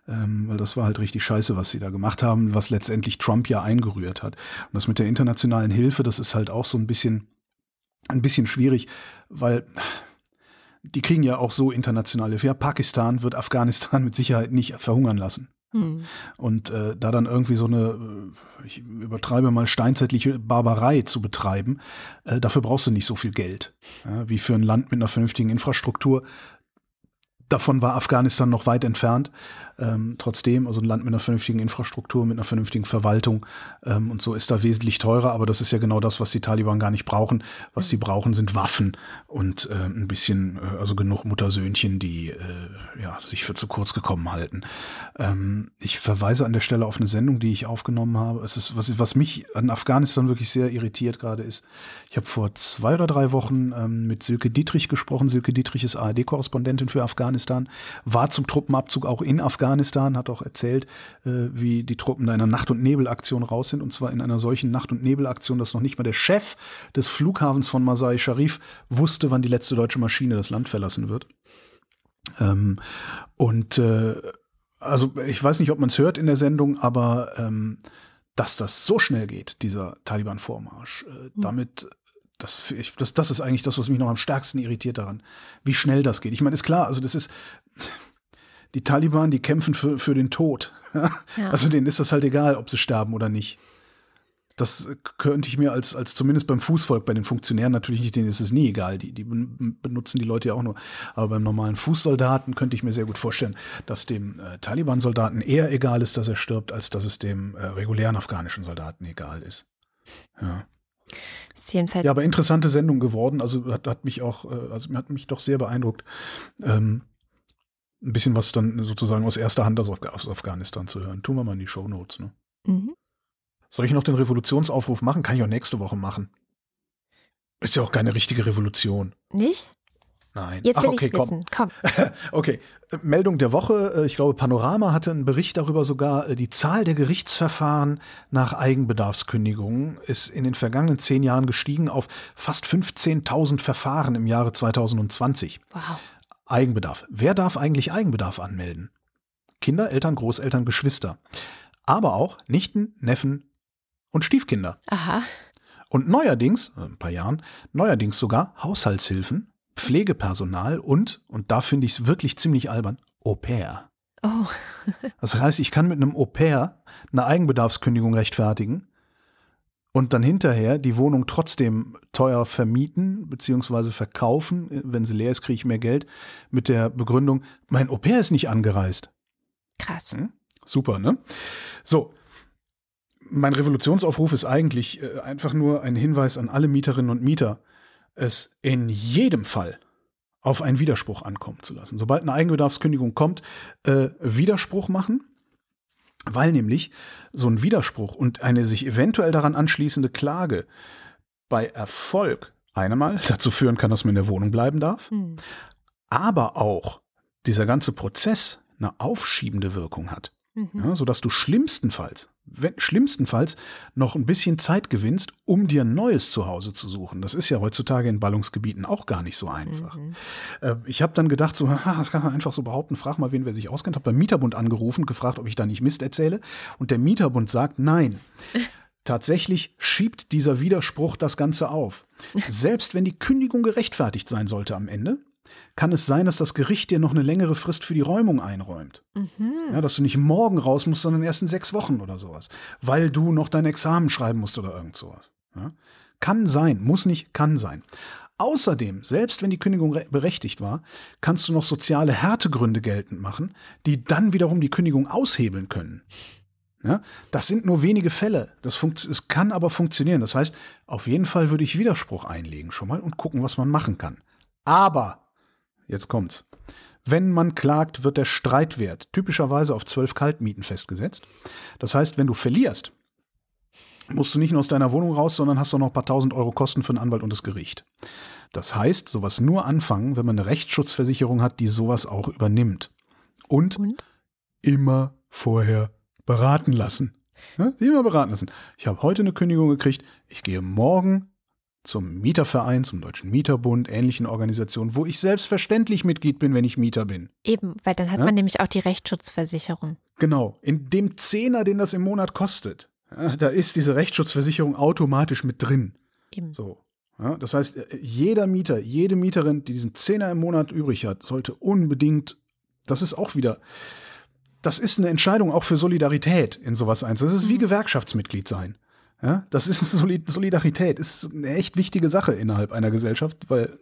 ähm, weil das war halt richtig scheiße, was sie da gemacht haben, was letztendlich Trump ja eingerührt hat. Und das mit der internationalen Hilfe, das ist halt auch so ein bisschen, ein bisschen schwierig, weil die kriegen ja auch so internationale Hilfe. Ja, Pakistan wird Afghanistan mit Sicherheit nicht verhungern lassen. Hm. Und äh, da dann irgendwie so eine, äh, ich übertreibe mal, steinzeitliche Barbarei zu betreiben, äh, dafür brauchst du nicht so viel Geld. Ja, wie für ein Land mit einer vernünftigen Infrastruktur, Davon war Afghanistan noch weit entfernt. Ähm, trotzdem, also ein Land mit einer vernünftigen Infrastruktur, mit einer vernünftigen Verwaltung ähm, und so ist da wesentlich teurer. Aber das ist ja genau das, was die Taliban gar nicht brauchen. Was sie brauchen, sind Waffen und äh, ein bisschen, äh, also genug Muttersöhnchen, die äh, ja, sich für zu kurz gekommen halten. Ähm, ich verweise an der Stelle auf eine Sendung, die ich aufgenommen habe. Es ist, was, was mich an Afghanistan wirklich sehr irritiert gerade ist, ich habe vor zwei oder drei Wochen ähm, mit Silke Dietrich gesprochen. Silke Dietrich ist ARD-Korrespondentin für Afghanistan, war zum Truppenabzug auch in Afghanistan Afghanistan, hat auch erzählt, äh, wie die Truppen da in einer Nacht- und Nebelaktion raus sind. Und zwar in einer solchen Nacht- und Nebelaktion, dass noch nicht mal der Chef des Flughafens von Masai Sharif wusste, wann die letzte deutsche Maschine das Land verlassen wird. Ähm, und äh, also ich weiß nicht, ob man es hört in der Sendung, aber ähm, dass das so schnell geht, dieser Taliban-Vormarsch, äh, mhm. damit das, ich, das, das ist eigentlich das, was mich noch am stärksten irritiert daran, wie schnell das geht. Ich meine, ist klar, also das ist, die Taliban, die kämpfen für, für den Tod. Ja. Also denen ist das halt egal, ob sie sterben oder nicht. Das könnte ich mir als, als zumindest beim Fußvolk, bei den Funktionären natürlich nicht, denen ist es nie egal. Die, die benutzen die Leute ja auch nur. Aber beim normalen Fußsoldaten könnte ich mir sehr gut vorstellen, dass dem äh, Taliban-Soldaten eher egal ist, dass er stirbt, als dass es dem äh, regulären afghanischen Soldaten egal ist. Ja. Ja, aber interessante Sendung geworden. Also hat, hat mich auch, äh, also hat mich doch sehr beeindruckt. Ähm, ein bisschen was dann sozusagen aus erster Hand aus, Afghanistan zu hören. Tun wir mal in die Show Notes. Ne? Mhm. Soll ich noch den Revolutionsaufruf machen? Kann ich auch nächste Woche machen. Ist ja auch keine richtige Revolution. Nicht? Nein. Jetzt Ach, will okay, ich komm. wissen. Komm. Okay, Meldung der Woche. Äh, Ich glaube, Panorama hatte einen Bericht darüber sogar. äh, Die Zahl der Gerichtsverfahren nach Eigenbedarfskündigungen ist in den vergangenen zehn Jahren gestiegen auf fast 15.000 Verfahren im Jahre 2020. Wow. Eigenbedarf. Wer darf eigentlich Eigenbedarf anmelden? Kinder, Eltern, Großeltern, Geschwister. Aber auch Nichten, Neffen und Stiefkinder. Aha. Und neuerdings, äh, ein paar Jahren, neuerdings sogar Haushaltshilfen, Pflegepersonal und, und da finde ich es wirklich ziemlich albern, Au pair. Oh. Das heißt, ich kann mit einem Au pair eine Eigenbedarfskündigung rechtfertigen und dann hinterher die Wohnung trotzdem teuer vermieten bzw. verkaufen. Wenn sie leer ist, kriege ich mehr Geld mit der Begründung, mein Au pair ist nicht angereist. Krass. Hm? Super, ne? So. Mein Revolutionsaufruf ist eigentlich äh, einfach nur ein Hinweis an alle Mieterinnen und Mieter, es in jedem Fall auf einen Widerspruch ankommen zu lassen. Sobald eine Eigenbedarfskündigung kommt, äh, Widerspruch machen, weil nämlich so ein Widerspruch und eine sich eventuell daran anschließende Klage bei Erfolg einmal dazu führen kann, dass man in der Wohnung bleiben darf, Hm. aber auch dieser ganze Prozess eine aufschiebende Wirkung hat. Mhm. Ja, sodass du schlimmstenfalls, wenn, schlimmstenfalls noch ein bisschen Zeit gewinnst, um dir ein neues Zuhause zu suchen. Das ist ja heutzutage in Ballungsgebieten auch gar nicht so einfach. Mhm. Äh, ich habe dann gedacht, so, haha, das kann man einfach so behaupten, frag mal, wen wer sich auskennt. Habe beim Mieterbund angerufen, gefragt, ob ich da nicht Mist erzähle. Und der Mieterbund sagt, nein. Tatsächlich schiebt dieser Widerspruch das Ganze auf. Selbst wenn die Kündigung gerechtfertigt sein sollte am Ende, kann es sein, dass das Gericht dir noch eine längere Frist für die Räumung einräumt. Mhm. Ja, dass du nicht morgen raus musst, sondern erst in sechs Wochen oder sowas. Weil du noch dein Examen schreiben musst oder irgend sowas. Ja? Kann sein, muss nicht, kann sein. Außerdem, selbst wenn die Kündigung re- berechtigt war, kannst du noch soziale Härtegründe geltend machen, die dann wiederum die Kündigung aushebeln können. Ja, das sind nur wenige Fälle. Das es kann aber funktionieren. Das heißt, auf jeden Fall würde ich Widerspruch einlegen schon mal und gucken, was man machen kann. Aber, jetzt kommt's. Wenn man klagt, wird der Streitwert typischerweise auf zwölf Kaltmieten festgesetzt. Das heißt, wenn du verlierst, musst du nicht nur aus deiner Wohnung raus, sondern hast auch noch ein paar tausend Euro Kosten für einen Anwalt und das Gericht. Das heißt, sowas nur anfangen, wenn man eine Rechtsschutzversicherung hat, die sowas auch übernimmt. Und Und? immer vorher beraten lassen. Ja, immer beraten lassen. Ich habe heute eine Kündigung gekriegt. Ich gehe morgen zum Mieterverein, zum Deutschen Mieterbund, ähnlichen Organisationen, wo ich selbstverständlich Mitglied bin, wenn ich Mieter bin. Eben, weil dann hat Ja? man nämlich auch die Rechtsschutzversicherung. Genau, in dem Zehner, den das im Monat kostet, ja, da ist diese Rechtsschutzversicherung automatisch mit drin. Eben. So. Ja, das heißt, jeder Mieter, jede Mieterin, die diesen Zehner im Monat übrig hat, sollte unbedingt, das ist auch wieder, das ist eine Entscheidung auch für Solidarität in sowas eins. Das ist wie Gewerkschaftsmitglied sein. Ja, das ist Soli- Solidarität, ist eine echt wichtige Sache innerhalb einer Gesellschaft, weil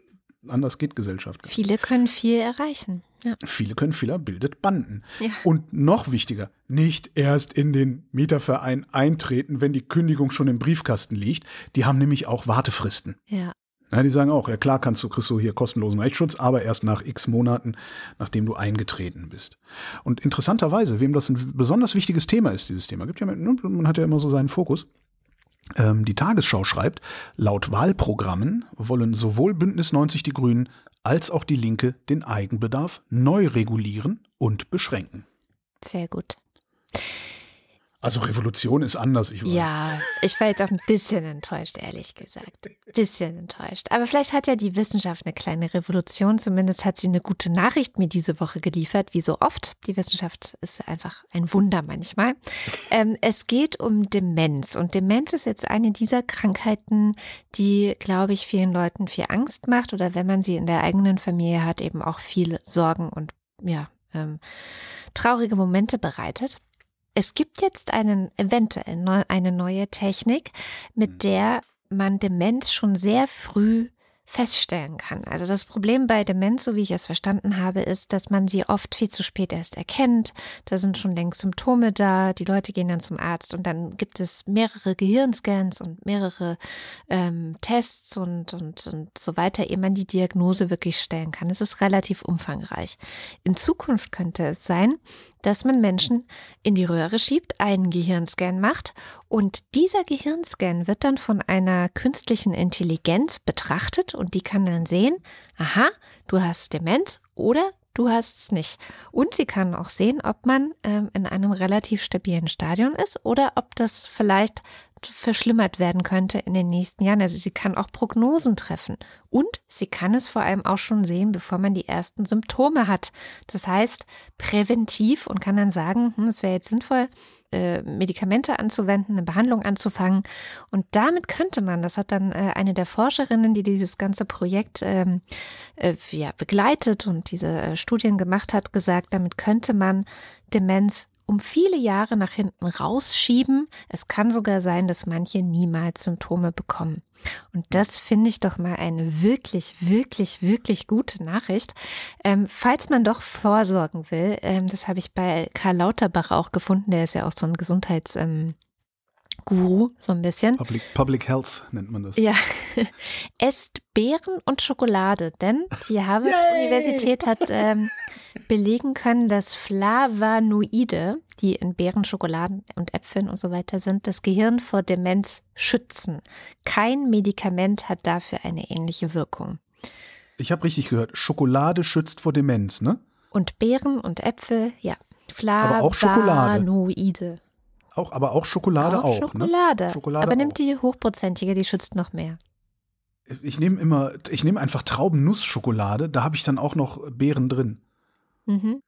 anders geht Gesellschaft. Viele können viel erreichen. Ja. Viele können vieler bildet Banden. Ja. Und noch wichtiger, nicht erst in den Mieterverein eintreten, wenn die Kündigung schon im Briefkasten liegt. Die haben nämlich auch Wartefristen. ja. Ja, die sagen auch, ja klar kannst du, kriegst du hier kostenlosen Rechtsschutz, aber erst nach x Monaten, nachdem du eingetreten bist. Und interessanterweise, wem das ein besonders wichtiges Thema ist, dieses Thema, gibt ja, ne, man hat ja immer so seinen Fokus. Ähm, die Tagesschau schreibt, laut Wahlprogrammen wollen sowohl Bündnis 90 die Grünen als auch die Linke den Eigenbedarf neu regulieren und beschränken. Sehr gut. Also Revolution ist anders, ich weiß. Ja, ich war jetzt auch ein bisschen enttäuscht, ehrlich gesagt. Bisschen enttäuscht. Aber vielleicht hat ja die Wissenschaft eine kleine Revolution. Zumindest hat sie eine gute Nachricht mir diese Woche geliefert, wie so oft. Die Wissenschaft ist einfach ein Wunder manchmal. Ähm, es geht um Demenz. Und Demenz ist jetzt eine dieser Krankheiten, die, glaube ich, vielen Leuten viel Angst macht oder wenn man sie in der eigenen Familie hat, eben auch viel Sorgen und ja, ähm, traurige Momente bereitet. Es gibt jetzt einen, eventuell eine neue Technik, mit der man Demenz schon sehr früh feststellen kann. Also das Problem bei Demenz, so wie ich es verstanden habe, ist, dass man sie oft viel zu spät erst erkennt. Da sind schon längst Symptome da, die Leute gehen dann zum Arzt und dann gibt es mehrere Gehirnscans und mehrere ähm, Tests und, und, und so weiter, ehe man die Diagnose wirklich stellen kann. Es ist relativ umfangreich. In Zukunft könnte es sein, dass man Menschen in die Röhre schiebt, einen Gehirnscan macht Und dieser Gehirnscan wird dann von einer künstlichen Intelligenz betrachtet und die kann dann sehen, aha, du hast Demenz oder du hast es nicht. Und sie kann auch sehen, ob man ähm, in einem relativ stabilen Stadion ist oder ob das vielleicht verschlimmert werden könnte in den nächsten Jahren. Also sie kann auch Prognosen treffen. Und sie kann es vor allem auch schon sehen, bevor man die ersten Symptome hat. Das heißt, präventiv und kann dann sagen, hm, es wäre jetzt sinnvoll, äh, Medikamente anzuwenden, eine Behandlung anzufangen. Und damit könnte man, das hat dann äh, eine der Forscherinnen, die dieses ganze Projekt ähm, äh, ja, begleitet und diese äh, Studien gemacht hat, gesagt, damit könnte man Demenz um viele Jahre nach hinten rausschieben. Es kann sogar sein, dass manche niemals Symptome bekommen. Und das finde ich doch mal eine wirklich, wirklich, wirklich gute Nachricht. Ähm, falls man doch vorsorgen will, ähm, das habe ich bei Karl Lauterbach auch gefunden, der ist ja auch so ein Gesundheits- ähm, Guru, so ein bisschen. Public, Public Health nennt man das. Ja. Esst Beeren und Schokolade, denn die Harvard-Universität hat ähm, belegen können, dass Flavonoide, die in Beeren, Schokoladen und Äpfeln und so weiter sind, das Gehirn vor Demenz schützen. Kein Medikament hat dafür eine ähnliche Wirkung. Ich habe richtig gehört, Schokolade schützt vor Demenz, ne? Und Beeren und Äpfel, ja. Flavonoide. Aber auch Schokolade. Auch, aber auch Schokolade auch. auch Schokolade. Ne? Schokolade aber nimmt die hochprozentige, die schützt noch mehr. Ich nehme immer, ich nehme einfach Traubennuss-Schokolade, da habe ich dann auch noch Beeren drin. Mhm.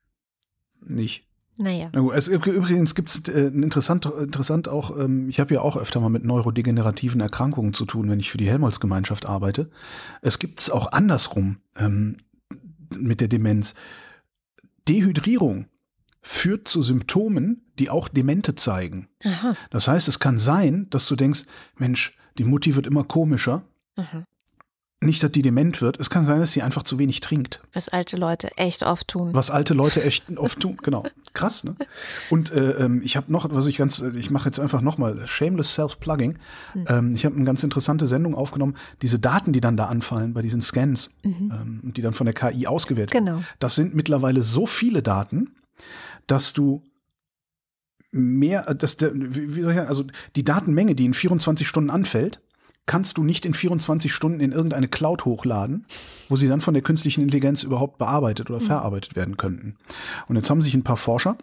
Nicht. Naja. Na gut, es, übrigens gibt es äh, interessant, interessant auch, ähm, ich habe ja auch öfter mal mit neurodegenerativen Erkrankungen zu tun, wenn ich für die Helmholtz-Gemeinschaft arbeite. Es gibt es auch andersrum ähm, mit der Demenz. Dehydrierung führt zu Symptomen, die auch Demente zeigen. Aha. Das heißt, es kann sein, dass du denkst, Mensch, die Mutti wird immer komischer. Aha. Nicht, dass die dement wird. Es kann sein, dass sie einfach zu wenig trinkt. Was alte Leute echt oft tun. Was alte Leute echt oft tun, genau. Krass, ne? Und äh, ähm, ich habe noch, was ich ganz, ich mache jetzt einfach nochmal, shameless self-plugging. Mhm. Ähm, ich habe eine ganz interessante Sendung aufgenommen. Diese Daten, die dann da anfallen bei diesen Scans, mhm. ähm, die dann von der KI ausgewertet werden. Genau. Das sind mittlerweile so viele Daten, dass du mehr, äh, dass der, wie soll ich sagen, also die Datenmenge, die in 24 Stunden anfällt, kannst du nicht in 24 Stunden in irgendeine Cloud hochladen, wo sie dann von der künstlichen Intelligenz überhaupt bearbeitet oder mhm. verarbeitet werden könnten. Und jetzt haben sich ein paar Forscher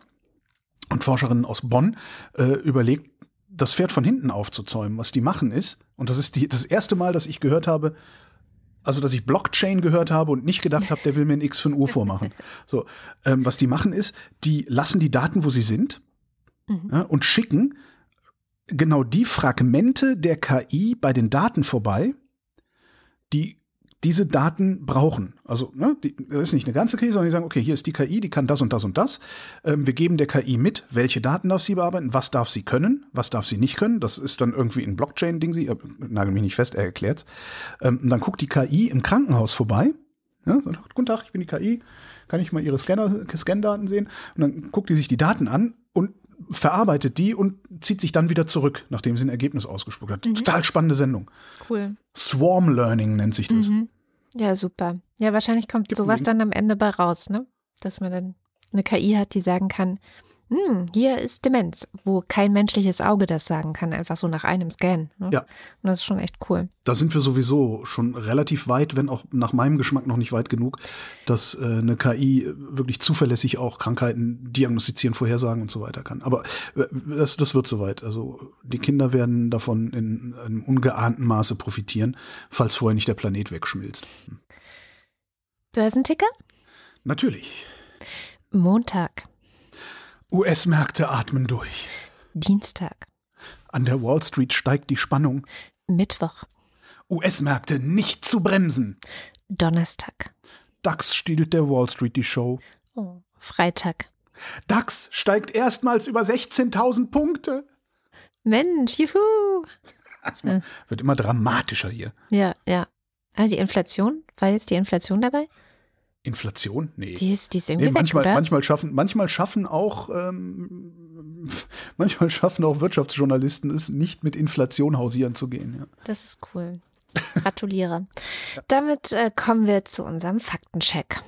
und Forscherinnen aus Bonn äh, überlegt, das Pferd von hinten aufzuzäumen. Was die machen ist, und das ist die, das erste Mal, dass ich gehört habe, also dass ich Blockchain gehört habe und nicht gedacht habe, der will mir ein X für ein U vormachen. So, ähm, was die machen ist, die lassen die Daten, wo sie sind, mhm. ja, und schicken genau die Fragmente der KI bei den Daten vorbei, die diese Daten brauchen. Also, ne, die, das ist nicht eine ganze KI, sondern die sagen, okay, hier ist die KI, die kann das und das und das. Ähm, wir geben der KI mit, welche Daten darf sie bearbeiten, was darf sie können, was darf sie nicht können. Das ist dann irgendwie ein Blockchain-Ding, sie, äh, nagel mich nicht fest, er erklärt's. Ähm, und dann guckt die KI im Krankenhaus vorbei. Ja, sagt, Guten Tag, ich bin die KI. Kann ich mal Ihre Scanner, Scan-Daten sehen? Und dann guckt die sich die Daten an und verarbeitet die und zieht sich dann wieder zurück, nachdem sie ein Ergebnis ausgespuckt hat. Mhm. Total spannende Sendung. Cool. Swarm Learning nennt sich das. Mhm. Ja, super. Ja, wahrscheinlich kommt Gibt sowas dann am Ende bei raus, ne? Dass man dann eine KI hat, die sagen kann, hm, hier ist Demenz, wo kein menschliches Auge das sagen kann, einfach so nach einem Scan. Ne? Ja. Und das ist schon echt cool. Da sind wir sowieso schon relativ weit, wenn auch nach meinem Geschmack noch nicht weit genug, dass äh, eine KI wirklich zuverlässig auch Krankheiten diagnostizieren, vorhersagen und so weiter kann. Aber äh, das, das wird soweit. Also die Kinder werden davon in einem ungeahnten Maße profitieren, falls vorher nicht der Planet wegschmilzt. Börsenticker? Natürlich. Montag. US-Märkte atmen durch. Dienstag. An der Wall Street steigt die Spannung. Mittwoch. US-Märkte nicht zu bremsen. Donnerstag. DAX stiehlt der Wall Street die Show. Oh, Freitag. DAX steigt erstmals über 16.000 Punkte. Mensch, juhu. Das wird immer dramatischer hier. Ja, ja. Ah, die Inflation, war jetzt die Inflation dabei? Inflation? Nee. Die ist, die ist irgendwie nee, manchmal, weg, oder? manchmal schaffen, manchmal schaffen auch, ähm, manchmal schaffen auch Wirtschaftsjournalisten es, nicht mit Inflation hausieren zu gehen. Ja. Das ist cool. Gratuliere. ja. Damit äh, kommen wir zu unserem Faktencheck.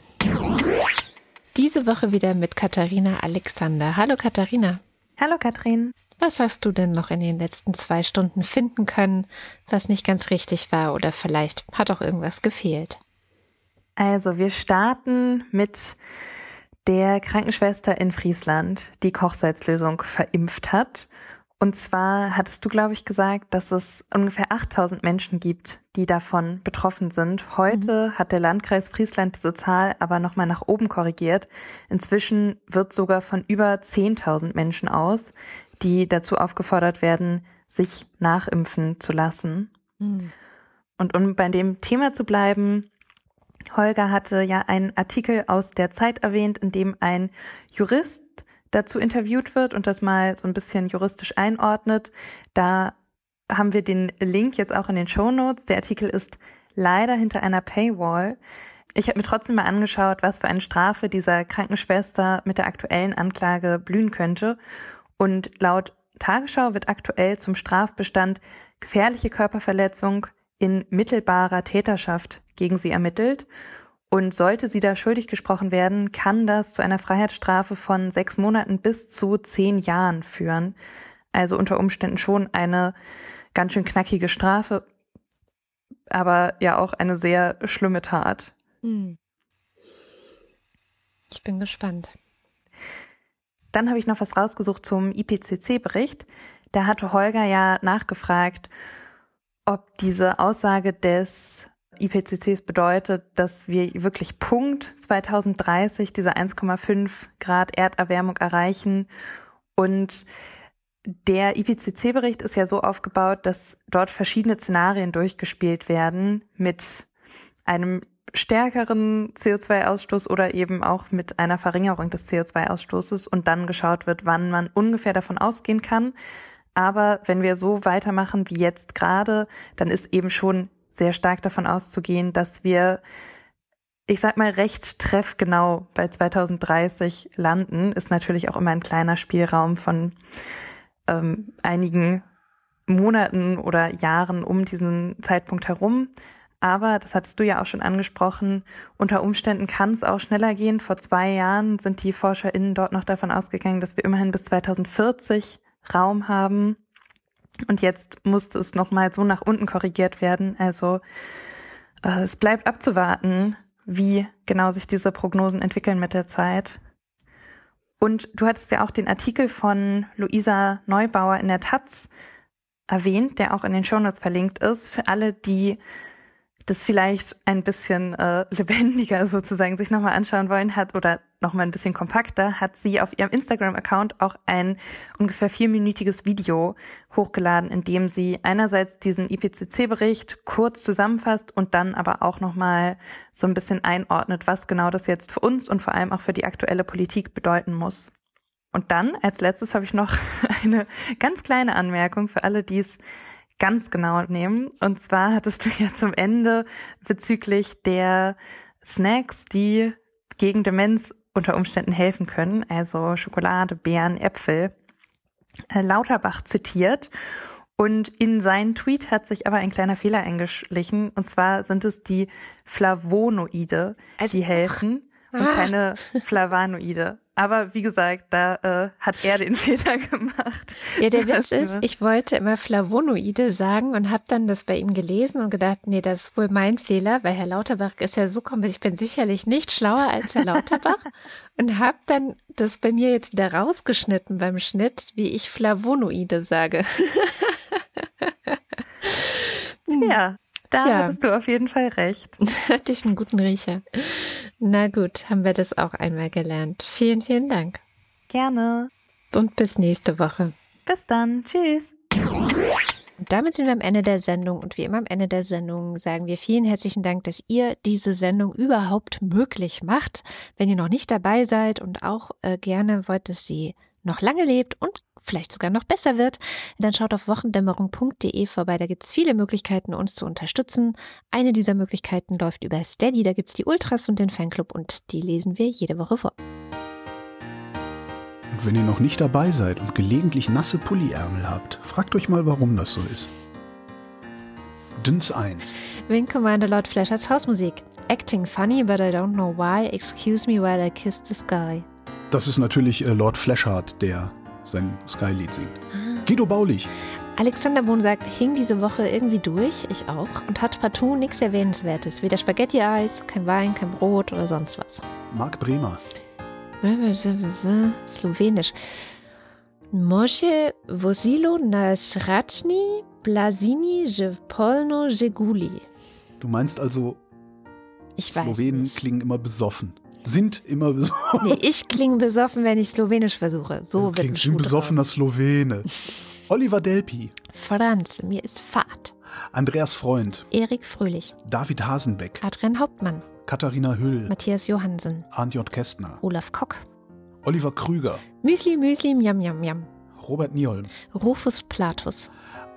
Diese Woche wieder mit Katharina Alexander. Hallo Katharina. Hallo Katrin. Was hast du denn noch in den letzten zwei Stunden finden können, was nicht ganz richtig war oder vielleicht hat auch irgendwas gefehlt? Also wir starten mit der Krankenschwester in Friesland, die Kochsalzlösung verimpft hat. Und zwar hattest du, glaube ich, gesagt, dass es ungefähr 8000 Menschen gibt, die davon betroffen sind. Heute mhm. hat der Landkreis Friesland diese Zahl aber nochmal nach oben korrigiert. Inzwischen wird sogar von über 10.000 Menschen aus, die dazu aufgefordert werden, sich nachimpfen zu lassen. Mhm. Und um bei dem Thema zu bleiben, Holger hatte ja einen Artikel aus der Zeit erwähnt, in dem ein Jurist dazu interviewt wird und das mal so ein bisschen juristisch einordnet. Da haben wir den Link jetzt auch in den Show Notes. Der Artikel ist leider hinter einer Paywall. Ich habe mir trotzdem mal angeschaut, was für eine Strafe dieser Krankenschwester mit der aktuellen Anklage blühen könnte. Und laut Tagesschau wird aktuell zum Strafbestand gefährliche Körperverletzung in mittelbarer Täterschaft gegen sie ermittelt. Und sollte sie da schuldig gesprochen werden, kann das zu einer Freiheitsstrafe von sechs Monaten bis zu zehn Jahren führen. Also unter Umständen schon eine ganz schön knackige Strafe, aber ja auch eine sehr schlimme Tat. Hm. Ich bin gespannt. Dann habe ich noch was rausgesucht zum IPCC-Bericht. Da hatte Holger ja nachgefragt, ob diese Aussage des IPCCs bedeutet, dass wir wirklich Punkt 2030 diese 1,5 Grad Erderwärmung erreichen. Und der IPCC-Bericht ist ja so aufgebaut, dass dort verschiedene Szenarien durchgespielt werden mit einem stärkeren CO2-Ausstoß oder eben auch mit einer Verringerung des CO2-Ausstoßes und dann geschaut wird, wann man ungefähr davon ausgehen kann. Aber wenn wir so weitermachen wie jetzt gerade, dann ist eben schon sehr stark davon auszugehen, dass wir, ich sag mal, recht treffgenau bei 2030 landen, ist natürlich auch immer ein kleiner Spielraum von ähm, einigen Monaten oder Jahren um diesen Zeitpunkt herum. Aber, das hattest du ja auch schon angesprochen, unter Umständen kann es auch schneller gehen. Vor zwei Jahren sind die ForscherInnen dort noch davon ausgegangen, dass wir immerhin bis 2040 Raum haben. Und jetzt musste es nochmal so nach unten korrigiert werden. Also äh, es bleibt abzuwarten, wie genau sich diese Prognosen entwickeln mit der Zeit. Und du hattest ja auch den Artikel von Luisa Neubauer in der Taz erwähnt, der auch in den Shownotes verlinkt ist, für alle, die das vielleicht ein bisschen äh, lebendiger sozusagen sich nochmal anschauen wollen hat oder nochmal ein bisschen kompakter, hat sie auf ihrem Instagram-Account auch ein ungefähr vierminütiges Video hochgeladen, in dem sie einerseits diesen IPCC-Bericht kurz zusammenfasst und dann aber auch nochmal so ein bisschen einordnet, was genau das jetzt für uns und vor allem auch für die aktuelle Politik bedeuten muss. Und dann als letztes habe ich noch eine ganz kleine Anmerkung für alle, die es ganz genau nehmen. Und zwar hattest du ja zum Ende bezüglich der Snacks, die gegen Demenz unter Umständen helfen können, also Schokolade, Beeren, Äpfel, äh, Lauterbach zitiert. Und in seinen Tweet hat sich aber ein kleiner Fehler eingeschlichen. Und zwar sind es die Flavonoide, also, die helfen und ah. keine Flavanoide. Aber wie gesagt, da äh, hat er den Fehler gemacht. Ja, der Witz ist, ich wollte immer Flavonoide sagen und habe dann das bei ihm gelesen und gedacht, nee, das ist wohl mein Fehler, weil Herr Lauterbach ist ja so kompetent, ich bin sicherlich nicht schlauer als Herr Lauterbach und habe dann das bei mir jetzt wieder rausgeschnitten beim Schnitt, wie ich Flavonoide sage. ja, da Tja. hattest du auf jeden Fall recht. Hatte ich einen guten Riecher. Na gut, haben wir das auch einmal gelernt. Vielen, vielen Dank. Gerne. Und bis nächste Woche. Bis dann. Tschüss. Und damit sind wir am Ende der Sendung und wie immer am Ende der Sendung sagen wir vielen herzlichen Dank, dass ihr diese Sendung überhaupt möglich macht. Wenn ihr noch nicht dabei seid und auch äh, gerne wollt, dass sie noch lange lebt und vielleicht sogar noch besser wird, dann schaut auf wochendämmerung.de vorbei. Da gibt es viele Möglichkeiten, uns zu unterstützen. Eine dieser Möglichkeiten läuft über Steady. Da gibt es die Ultras und den Fanclub und die lesen wir jede Woche vor. Und wenn ihr noch nicht dabei seid und gelegentlich nasse Pulliärmel habt, fragt euch mal, warum das so ist. Dünns 1. Wing Commander Lord Flashers Hausmusik. Acting funny, but I don't know why. Excuse me while I kiss the sky. Das ist natürlich äh, Lord Flashard, der sein Sky-Lied singt. Guido Baulich. Alexander Bohn sagt, hing diese Woche irgendwie durch, ich auch, und hat partout nichts Erwähnenswertes. Weder Spaghetti-Eis, kein Wein, kein Brot oder sonst was. Marc Bremer. Slowenisch. Moshe Vosilo Nasrachni Blasini Polno Jeguli. Du meinst also, Ich Slowenen klingen immer besoffen. Sind immer besoffen. Nee, ich klinge besoffen, wenn ich Slowenisch versuche. So du wird klingst wie ein besoffener draus. Slowene. Oliver Delpi. Franz, mir ist Fahrt. Andreas Freund. Erik Fröhlich, David Hasenbeck. Adrian Hauptmann, Katharina Hüll. Matthias Johansen, Arndt J. Kästner. Olaf Kock, Oliver Krüger. Müsli Müsli Miam Miam Miam, Robert Nieholm. Rufus Platus.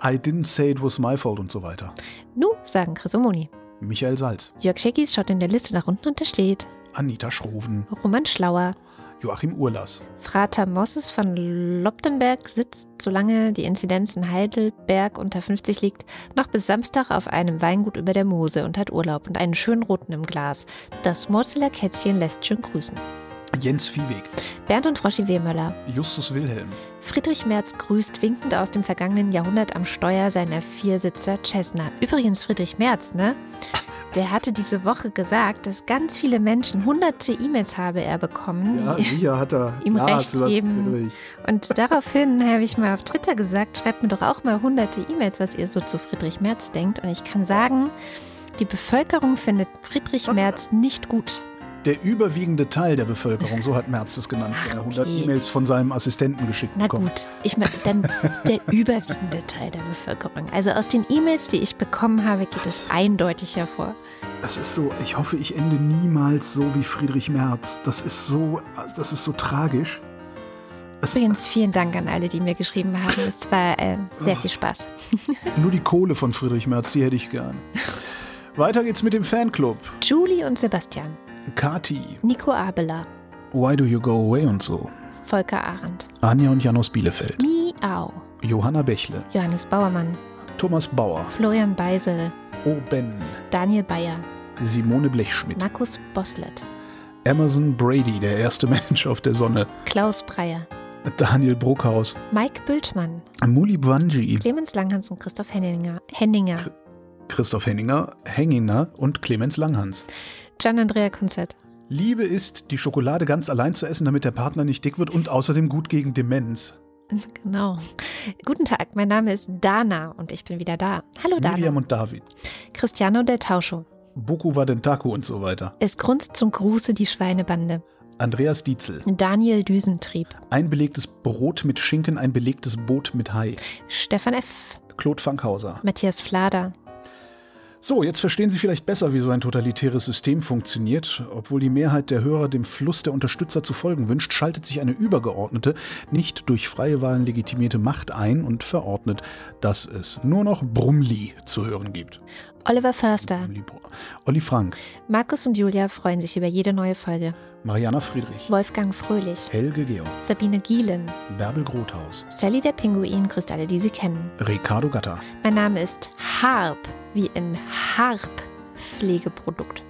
I didn't say it was my fault und so weiter. Nu, sagen Chris Omoni. Michael Salz. Jörg Scheckis schaut in der Liste nach unten und da steht Anita Schroven. Roman Schlauer. Joachim Urlas. Frater Mosses von Lobdenberg sitzt, solange die Inzidenz in Heidelberg unter 50 liegt, noch bis Samstag auf einem Weingut über der Mose und hat Urlaub und einen schönen roten im Glas. Das Murzeler Kätzchen lässt schön grüßen. Jens Viehweg. Bernd und Froschi Wehmöller. Justus Wilhelm. Friedrich Merz grüßt winkend aus dem vergangenen Jahrhundert am Steuer seiner Viersitzer Cessna. Übrigens Friedrich Merz, ne? Der hatte diese Woche gesagt, dass ganz viele Menschen, hunderte E-Mails habe er bekommen, Ja, sicher hat er. Ihm Klar recht hast du das, geben. Friedrich. Und daraufhin habe ich mal auf Twitter gesagt, schreibt mir doch auch mal hunderte E-Mails, was ihr so zu Friedrich Merz denkt. Und ich kann sagen, die Bevölkerung findet Friedrich Merz nicht gut. Der überwiegende Teil der Bevölkerung, so hat Merz es genannt, Ach, der 100 okay. E-Mails von seinem Assistenten geschickt Na bekommen. gut, ich meine, dann der überwiegende Teil der Bevölkerung. Also aus den E-Mails, die ich bekommen habe, geht es eindeutig hervor. Das ist so, ich hoffe, ich ende niemals so wie Friedrich Merz. Das ist so, das ist so tragisch. Übrigens vielen Dank an alle, die mir geschrieben haben. Es war äh, sehr viel Spaß. nur die Kohle von Friedrich Merz, die hätte ich gern. Weiter geht's mit dem Fanclub. Julie und Sebastian, Kati, Nico Abela, Why Do You Go Away und so. Volker Arendt, Anja und Jan aus Bielefeld. Miau, Johanna Bächle. Johannes Bauermann, Thomas Bauer. Florian Beisel, O. Ben. Daniel Bayer, Simone Blechschmidt. Markus Boslett, Emerson Brady, der erste Mensch auf der Sonne. Klaus Breyer, Daniel Bruckhaus. Mike Bültmann, Muli Bwanji. Clemens Langhans und Christoph Henninger, Henninger Christoph Henninger, Henninger und Clemens Langhans. Gian-Andrea Konzert. Liebe ist, die Schokolade ganz allein zu essen, damit der Partner nicht dick wird und außerdem gut gegen Demenz. Genau. Guten Tag, mein Name ist Dana und ich bin wieder da. Hallo Dana. Miriam und David. Cristiano del Tauscho. Boku Wadentaku und so weiter. Es grunzt zum Gruße die Schweinebande. Andreas Dietzel. Daniel Düsentrieb. Ein belegtes Brot mit Schinken, ein belegtes Boot mit Hai. Stefan F. Claude Fankhauser. Matthias Flader. So, jetzt verstehen Sie vielleicht besser, wie so ein totalitäres System funktioniert. Obwohl die Mehrheit der Hörer dem Fluss der Unterstützer zu folgen wünscht, schaltet sich eine übergeordnete, nicht durch freie Wahlen legitimierte Macht ein und verordnet, dass es nur noch Brumli zu hören gibt. Oliver Förster. Olli Frank, Markus und Julia freuen sich über jede neue Folge. Mariana Friedrich, Wolfgang Fröhlich. Helge Georg, Sabine Gielen. Bärbel Grothaus, Sally der Pinguin grüßt alle, die sie kennen. Ricardo Gatter, Mein Name ist Harp, wie in Harp Pflegeprodukt.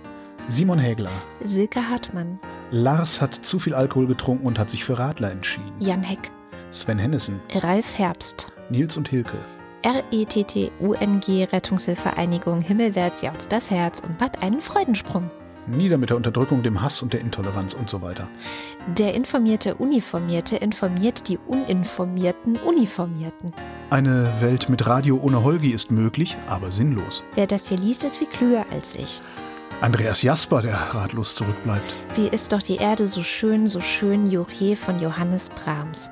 Simon Hägler. Silke Hartmann. Lars hat zu viel Alkohol getrunken und hat sich für Radler entschieden. Jan Heck. Sven Hennissen, Ralf Herbst. Nils und Hilke, RETT-UNG Rettungshilfevereinigung Himmelwärts jauchzt das Herz und macht einen Freudensprung. Nieder mit der Unterdrückung, dem Hass und der Intoleranz und so weiter. Der informierte Uniformierte informiert die uninformierten Uniformierten. Eine Welt mit Radio ohne Holgi ist möglich, aber sinnlos. Wer das hier liest, ist viel klüger als ich. Andreas Jasper, der ratlos zurückbleibt. Wie ist doch die Erde so schön, so schön, Juche von Johannes Brahms.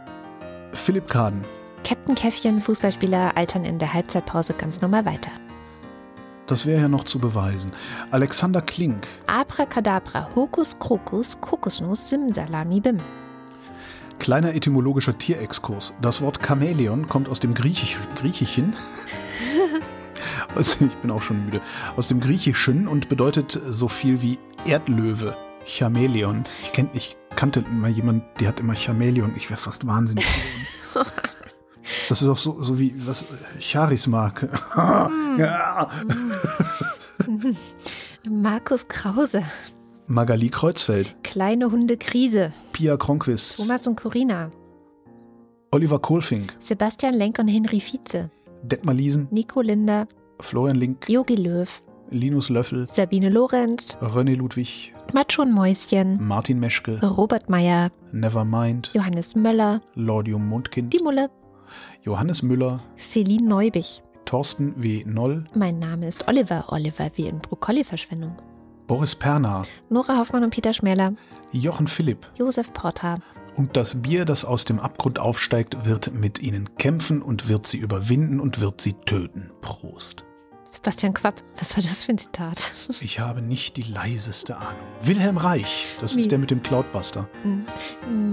Philipp Kaden. Captain Käffchen, Fußballspieler, altern in der Halbzeitpause ganz normal weiter. Das wäre ja noch zu beweisen. Alexander Klink. Abracadabra, Hokus Krokus, Kokosnuss, Simsalami Bim. Kleiner etymologischer Tierexkurs. Das Wort Chamäleon kommt aus dem Griechisch, Griechischen. aus, ich bin auch schon müde. Aus dem Griechischen und bedeutet so viel wie Erdlöwe. Chamäleon. Ich, kenn, ich kannte immer jemand, der hat immer Chamäleon. Ich wäre fast wahnsinnig. Das ist auch so, so wie was Charismark. ja. Markus Krause, Magali Kreuzfeld. kleine Hunde Krise, Pia Kronquist. Thomas und Corina, Oliver Kohlfink, Sebastian Lenk und Henry Vize, Detmar Liesen, Nico Linder, Florian Link, Jogi Löw, Linus Löffel, Sabine Lorenz, René Ludwig, Matschon Mäuschen, Martin Meschke, Robert Meyer, Nevermind, Johannes Möller, Lordium Mundkind, die Mulle, Johannes Müller, Celine Neubich. Thorsten W. Noll, Mein Name ist Oliver, Oliver wie in Brokkoli-Verschwendung. Boris Perner, Nora Hoffmann und Peter Schmäler, Jochen Philipp. Josef Porter, Und das Bier, das aus dem Abgrund aufsteigt, wird mit ihnen kämpfen und wird sie überwinden und wird sie töten. Prost. Sebastian Quapp. Was war das für ein Zitat? Ich habe nicht die leiseste Ahnung. Wilhelm Reich, das ist der mit dem Cloudbuster. Hm.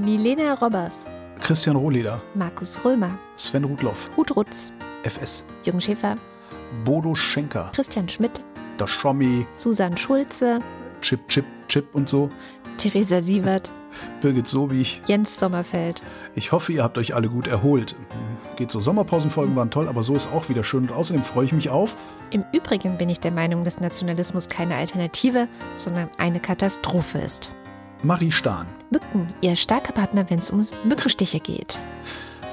Milena Robbers, Christian Rohleder, Markus Römer, Sven Rudloff, Ruth Rutz, FS, Jürgen Schäfer, Bodo Schenker, Christian Schmidt, der Schommi, Susan Schulze, Chip, Chip, Chip und so, Theresa Sievert, Birgit Sobich. Jens Sommerfeld. Ich hoffe, ihr habt euch alle gut erholt. Geht so, Sommerpausenfolgen waren toll, aber so ist auch wieder schön. Und außerdem freue ich mich auf, Im Übrigen bin ich der Meinung, dass Nationalismus keine Alternative, sondern eine Katastrophe ist. Marie Stahn, Mücken, ihr starker Partner, wenn es um Mückenstiche geht.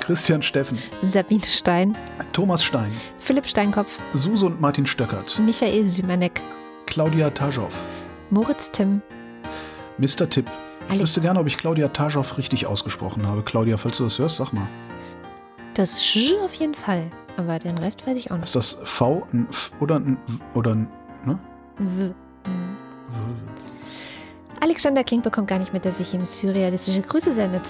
Christian Steffen, Sabine Stein, Thomas Stein, Philipp Steinkopf, Suse und Martin Stöckert, Michael Sümanek, Claudia Taschow, Moritz Timm, Mr. Tipp. Ich Alex- wüsste gerne, ob ich Claudia Taschow richtig ausgesprochen habe. Claudia, falls du das hörst, sag mal. das Sch auf jeden Fall. Aber den Rest weiß ich auch nicht. Ist das V, ein F oder ein W oder ein ne? W. Hm. Alexander Klink bekommt gar nicht mit, dass ich ihm surrealistische Grüße sendet.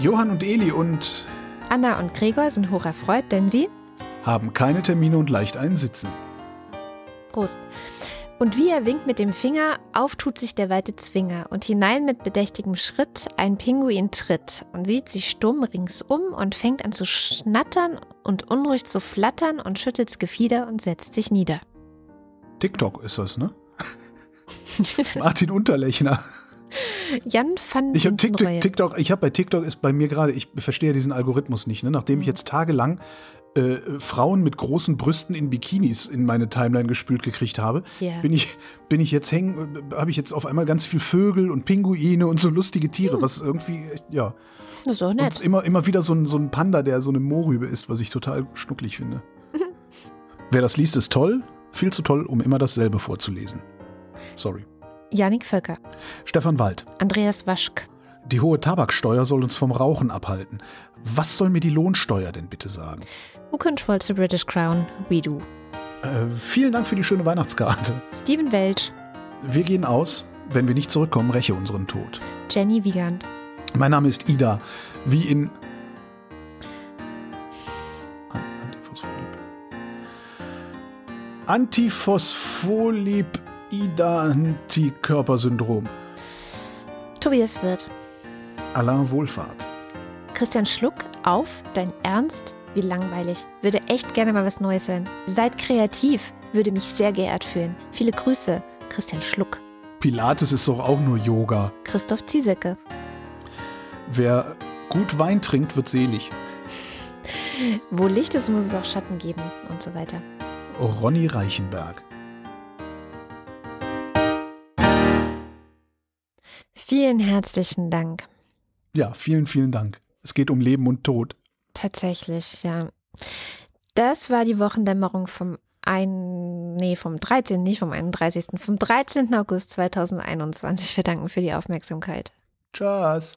Johann und Eli und Anna und Gregor sind hoch erfreut, denn sie haben keine Termine und leicht einsitzen. Prost. Und wie er winkt mit dem Finger, auf tut sich der weite Zwinger und hinein mit bedächtigem Schritt ein Pinguin tritt und sieht sich stumm ringsum und fängt an zu schnattern und unruhig zu flattern und schüttelt's Gefieder und setzt sich nieder. TikTok ist das, ne? Martin Unterlechner. Jan van Ich habe TikTok. TikTok, ich habe bei TikTok ist bei mir gerade, ich verstehe diesen Algorithmus nicht, ne? Nachdem ich jetzt tagelang äh, Frauen mit großen Brüsten in Bikinis in meine Timeline gespült gekriegt habe, Ja. bin ich bin ich jetzt hängen, äh, habe ich jetzt auf einmal ganz viel Vögel und Pinguine und so lustige Tiere, was irgendwie ja So und nett. immer immer wieder so ein, so ein Panda, der so eine Mohrrübe ist, was ich total schnucklig finde. Wer das liest, ist toll, viel zu toll, um immer dasselbe vorzulesen. Sorry. Janik Völker, Stefan Wald. Andreas Waschk, Die hohe Tabaksteuer soll uns vom Rauchen abhalten. Was soll mir die Lohnsteuer denn bitte sagen? Who controls the British Crown? We do. Äh, vielen Dank für die schöne Weihnachtskarte. Steven Welch, Wir gehen aus. Wenn wir nicht zurückkommen, räche unseren Tod. Jenny Wiegand, Mein Name ist Ida, wie in. An- Antiphospholip. Antiphospholip Antikörpersyndrom. Tobias Wirth, Alain Wohlfahrt. Christian Schluck, auf, dein Ernst? Wie langweilig. Würde echt gerne mal was Neues hören. Seid kreativ, würde mich sehr geehrt fühlen. Viele Grüße, Christian Schluck. Pilates ist doch auch nur Yoga. Christoph Ziesecke, Wer gut Wein trinkt, wird selig. wo Licht ist, muss es auch Schatten geben und so weiter. Ronny Reichenberg. Vielen herzlichen Dank. Ja, vielen, vielen Dank. Es geht um Leben und Tod. Tatsächlich, ja. Das war die Wochendämmerung vom ein, nee, vom 13., nicht vom 31., vom 13. August 2021. Wir danken für die Aufmerksamkeit. Tschüss.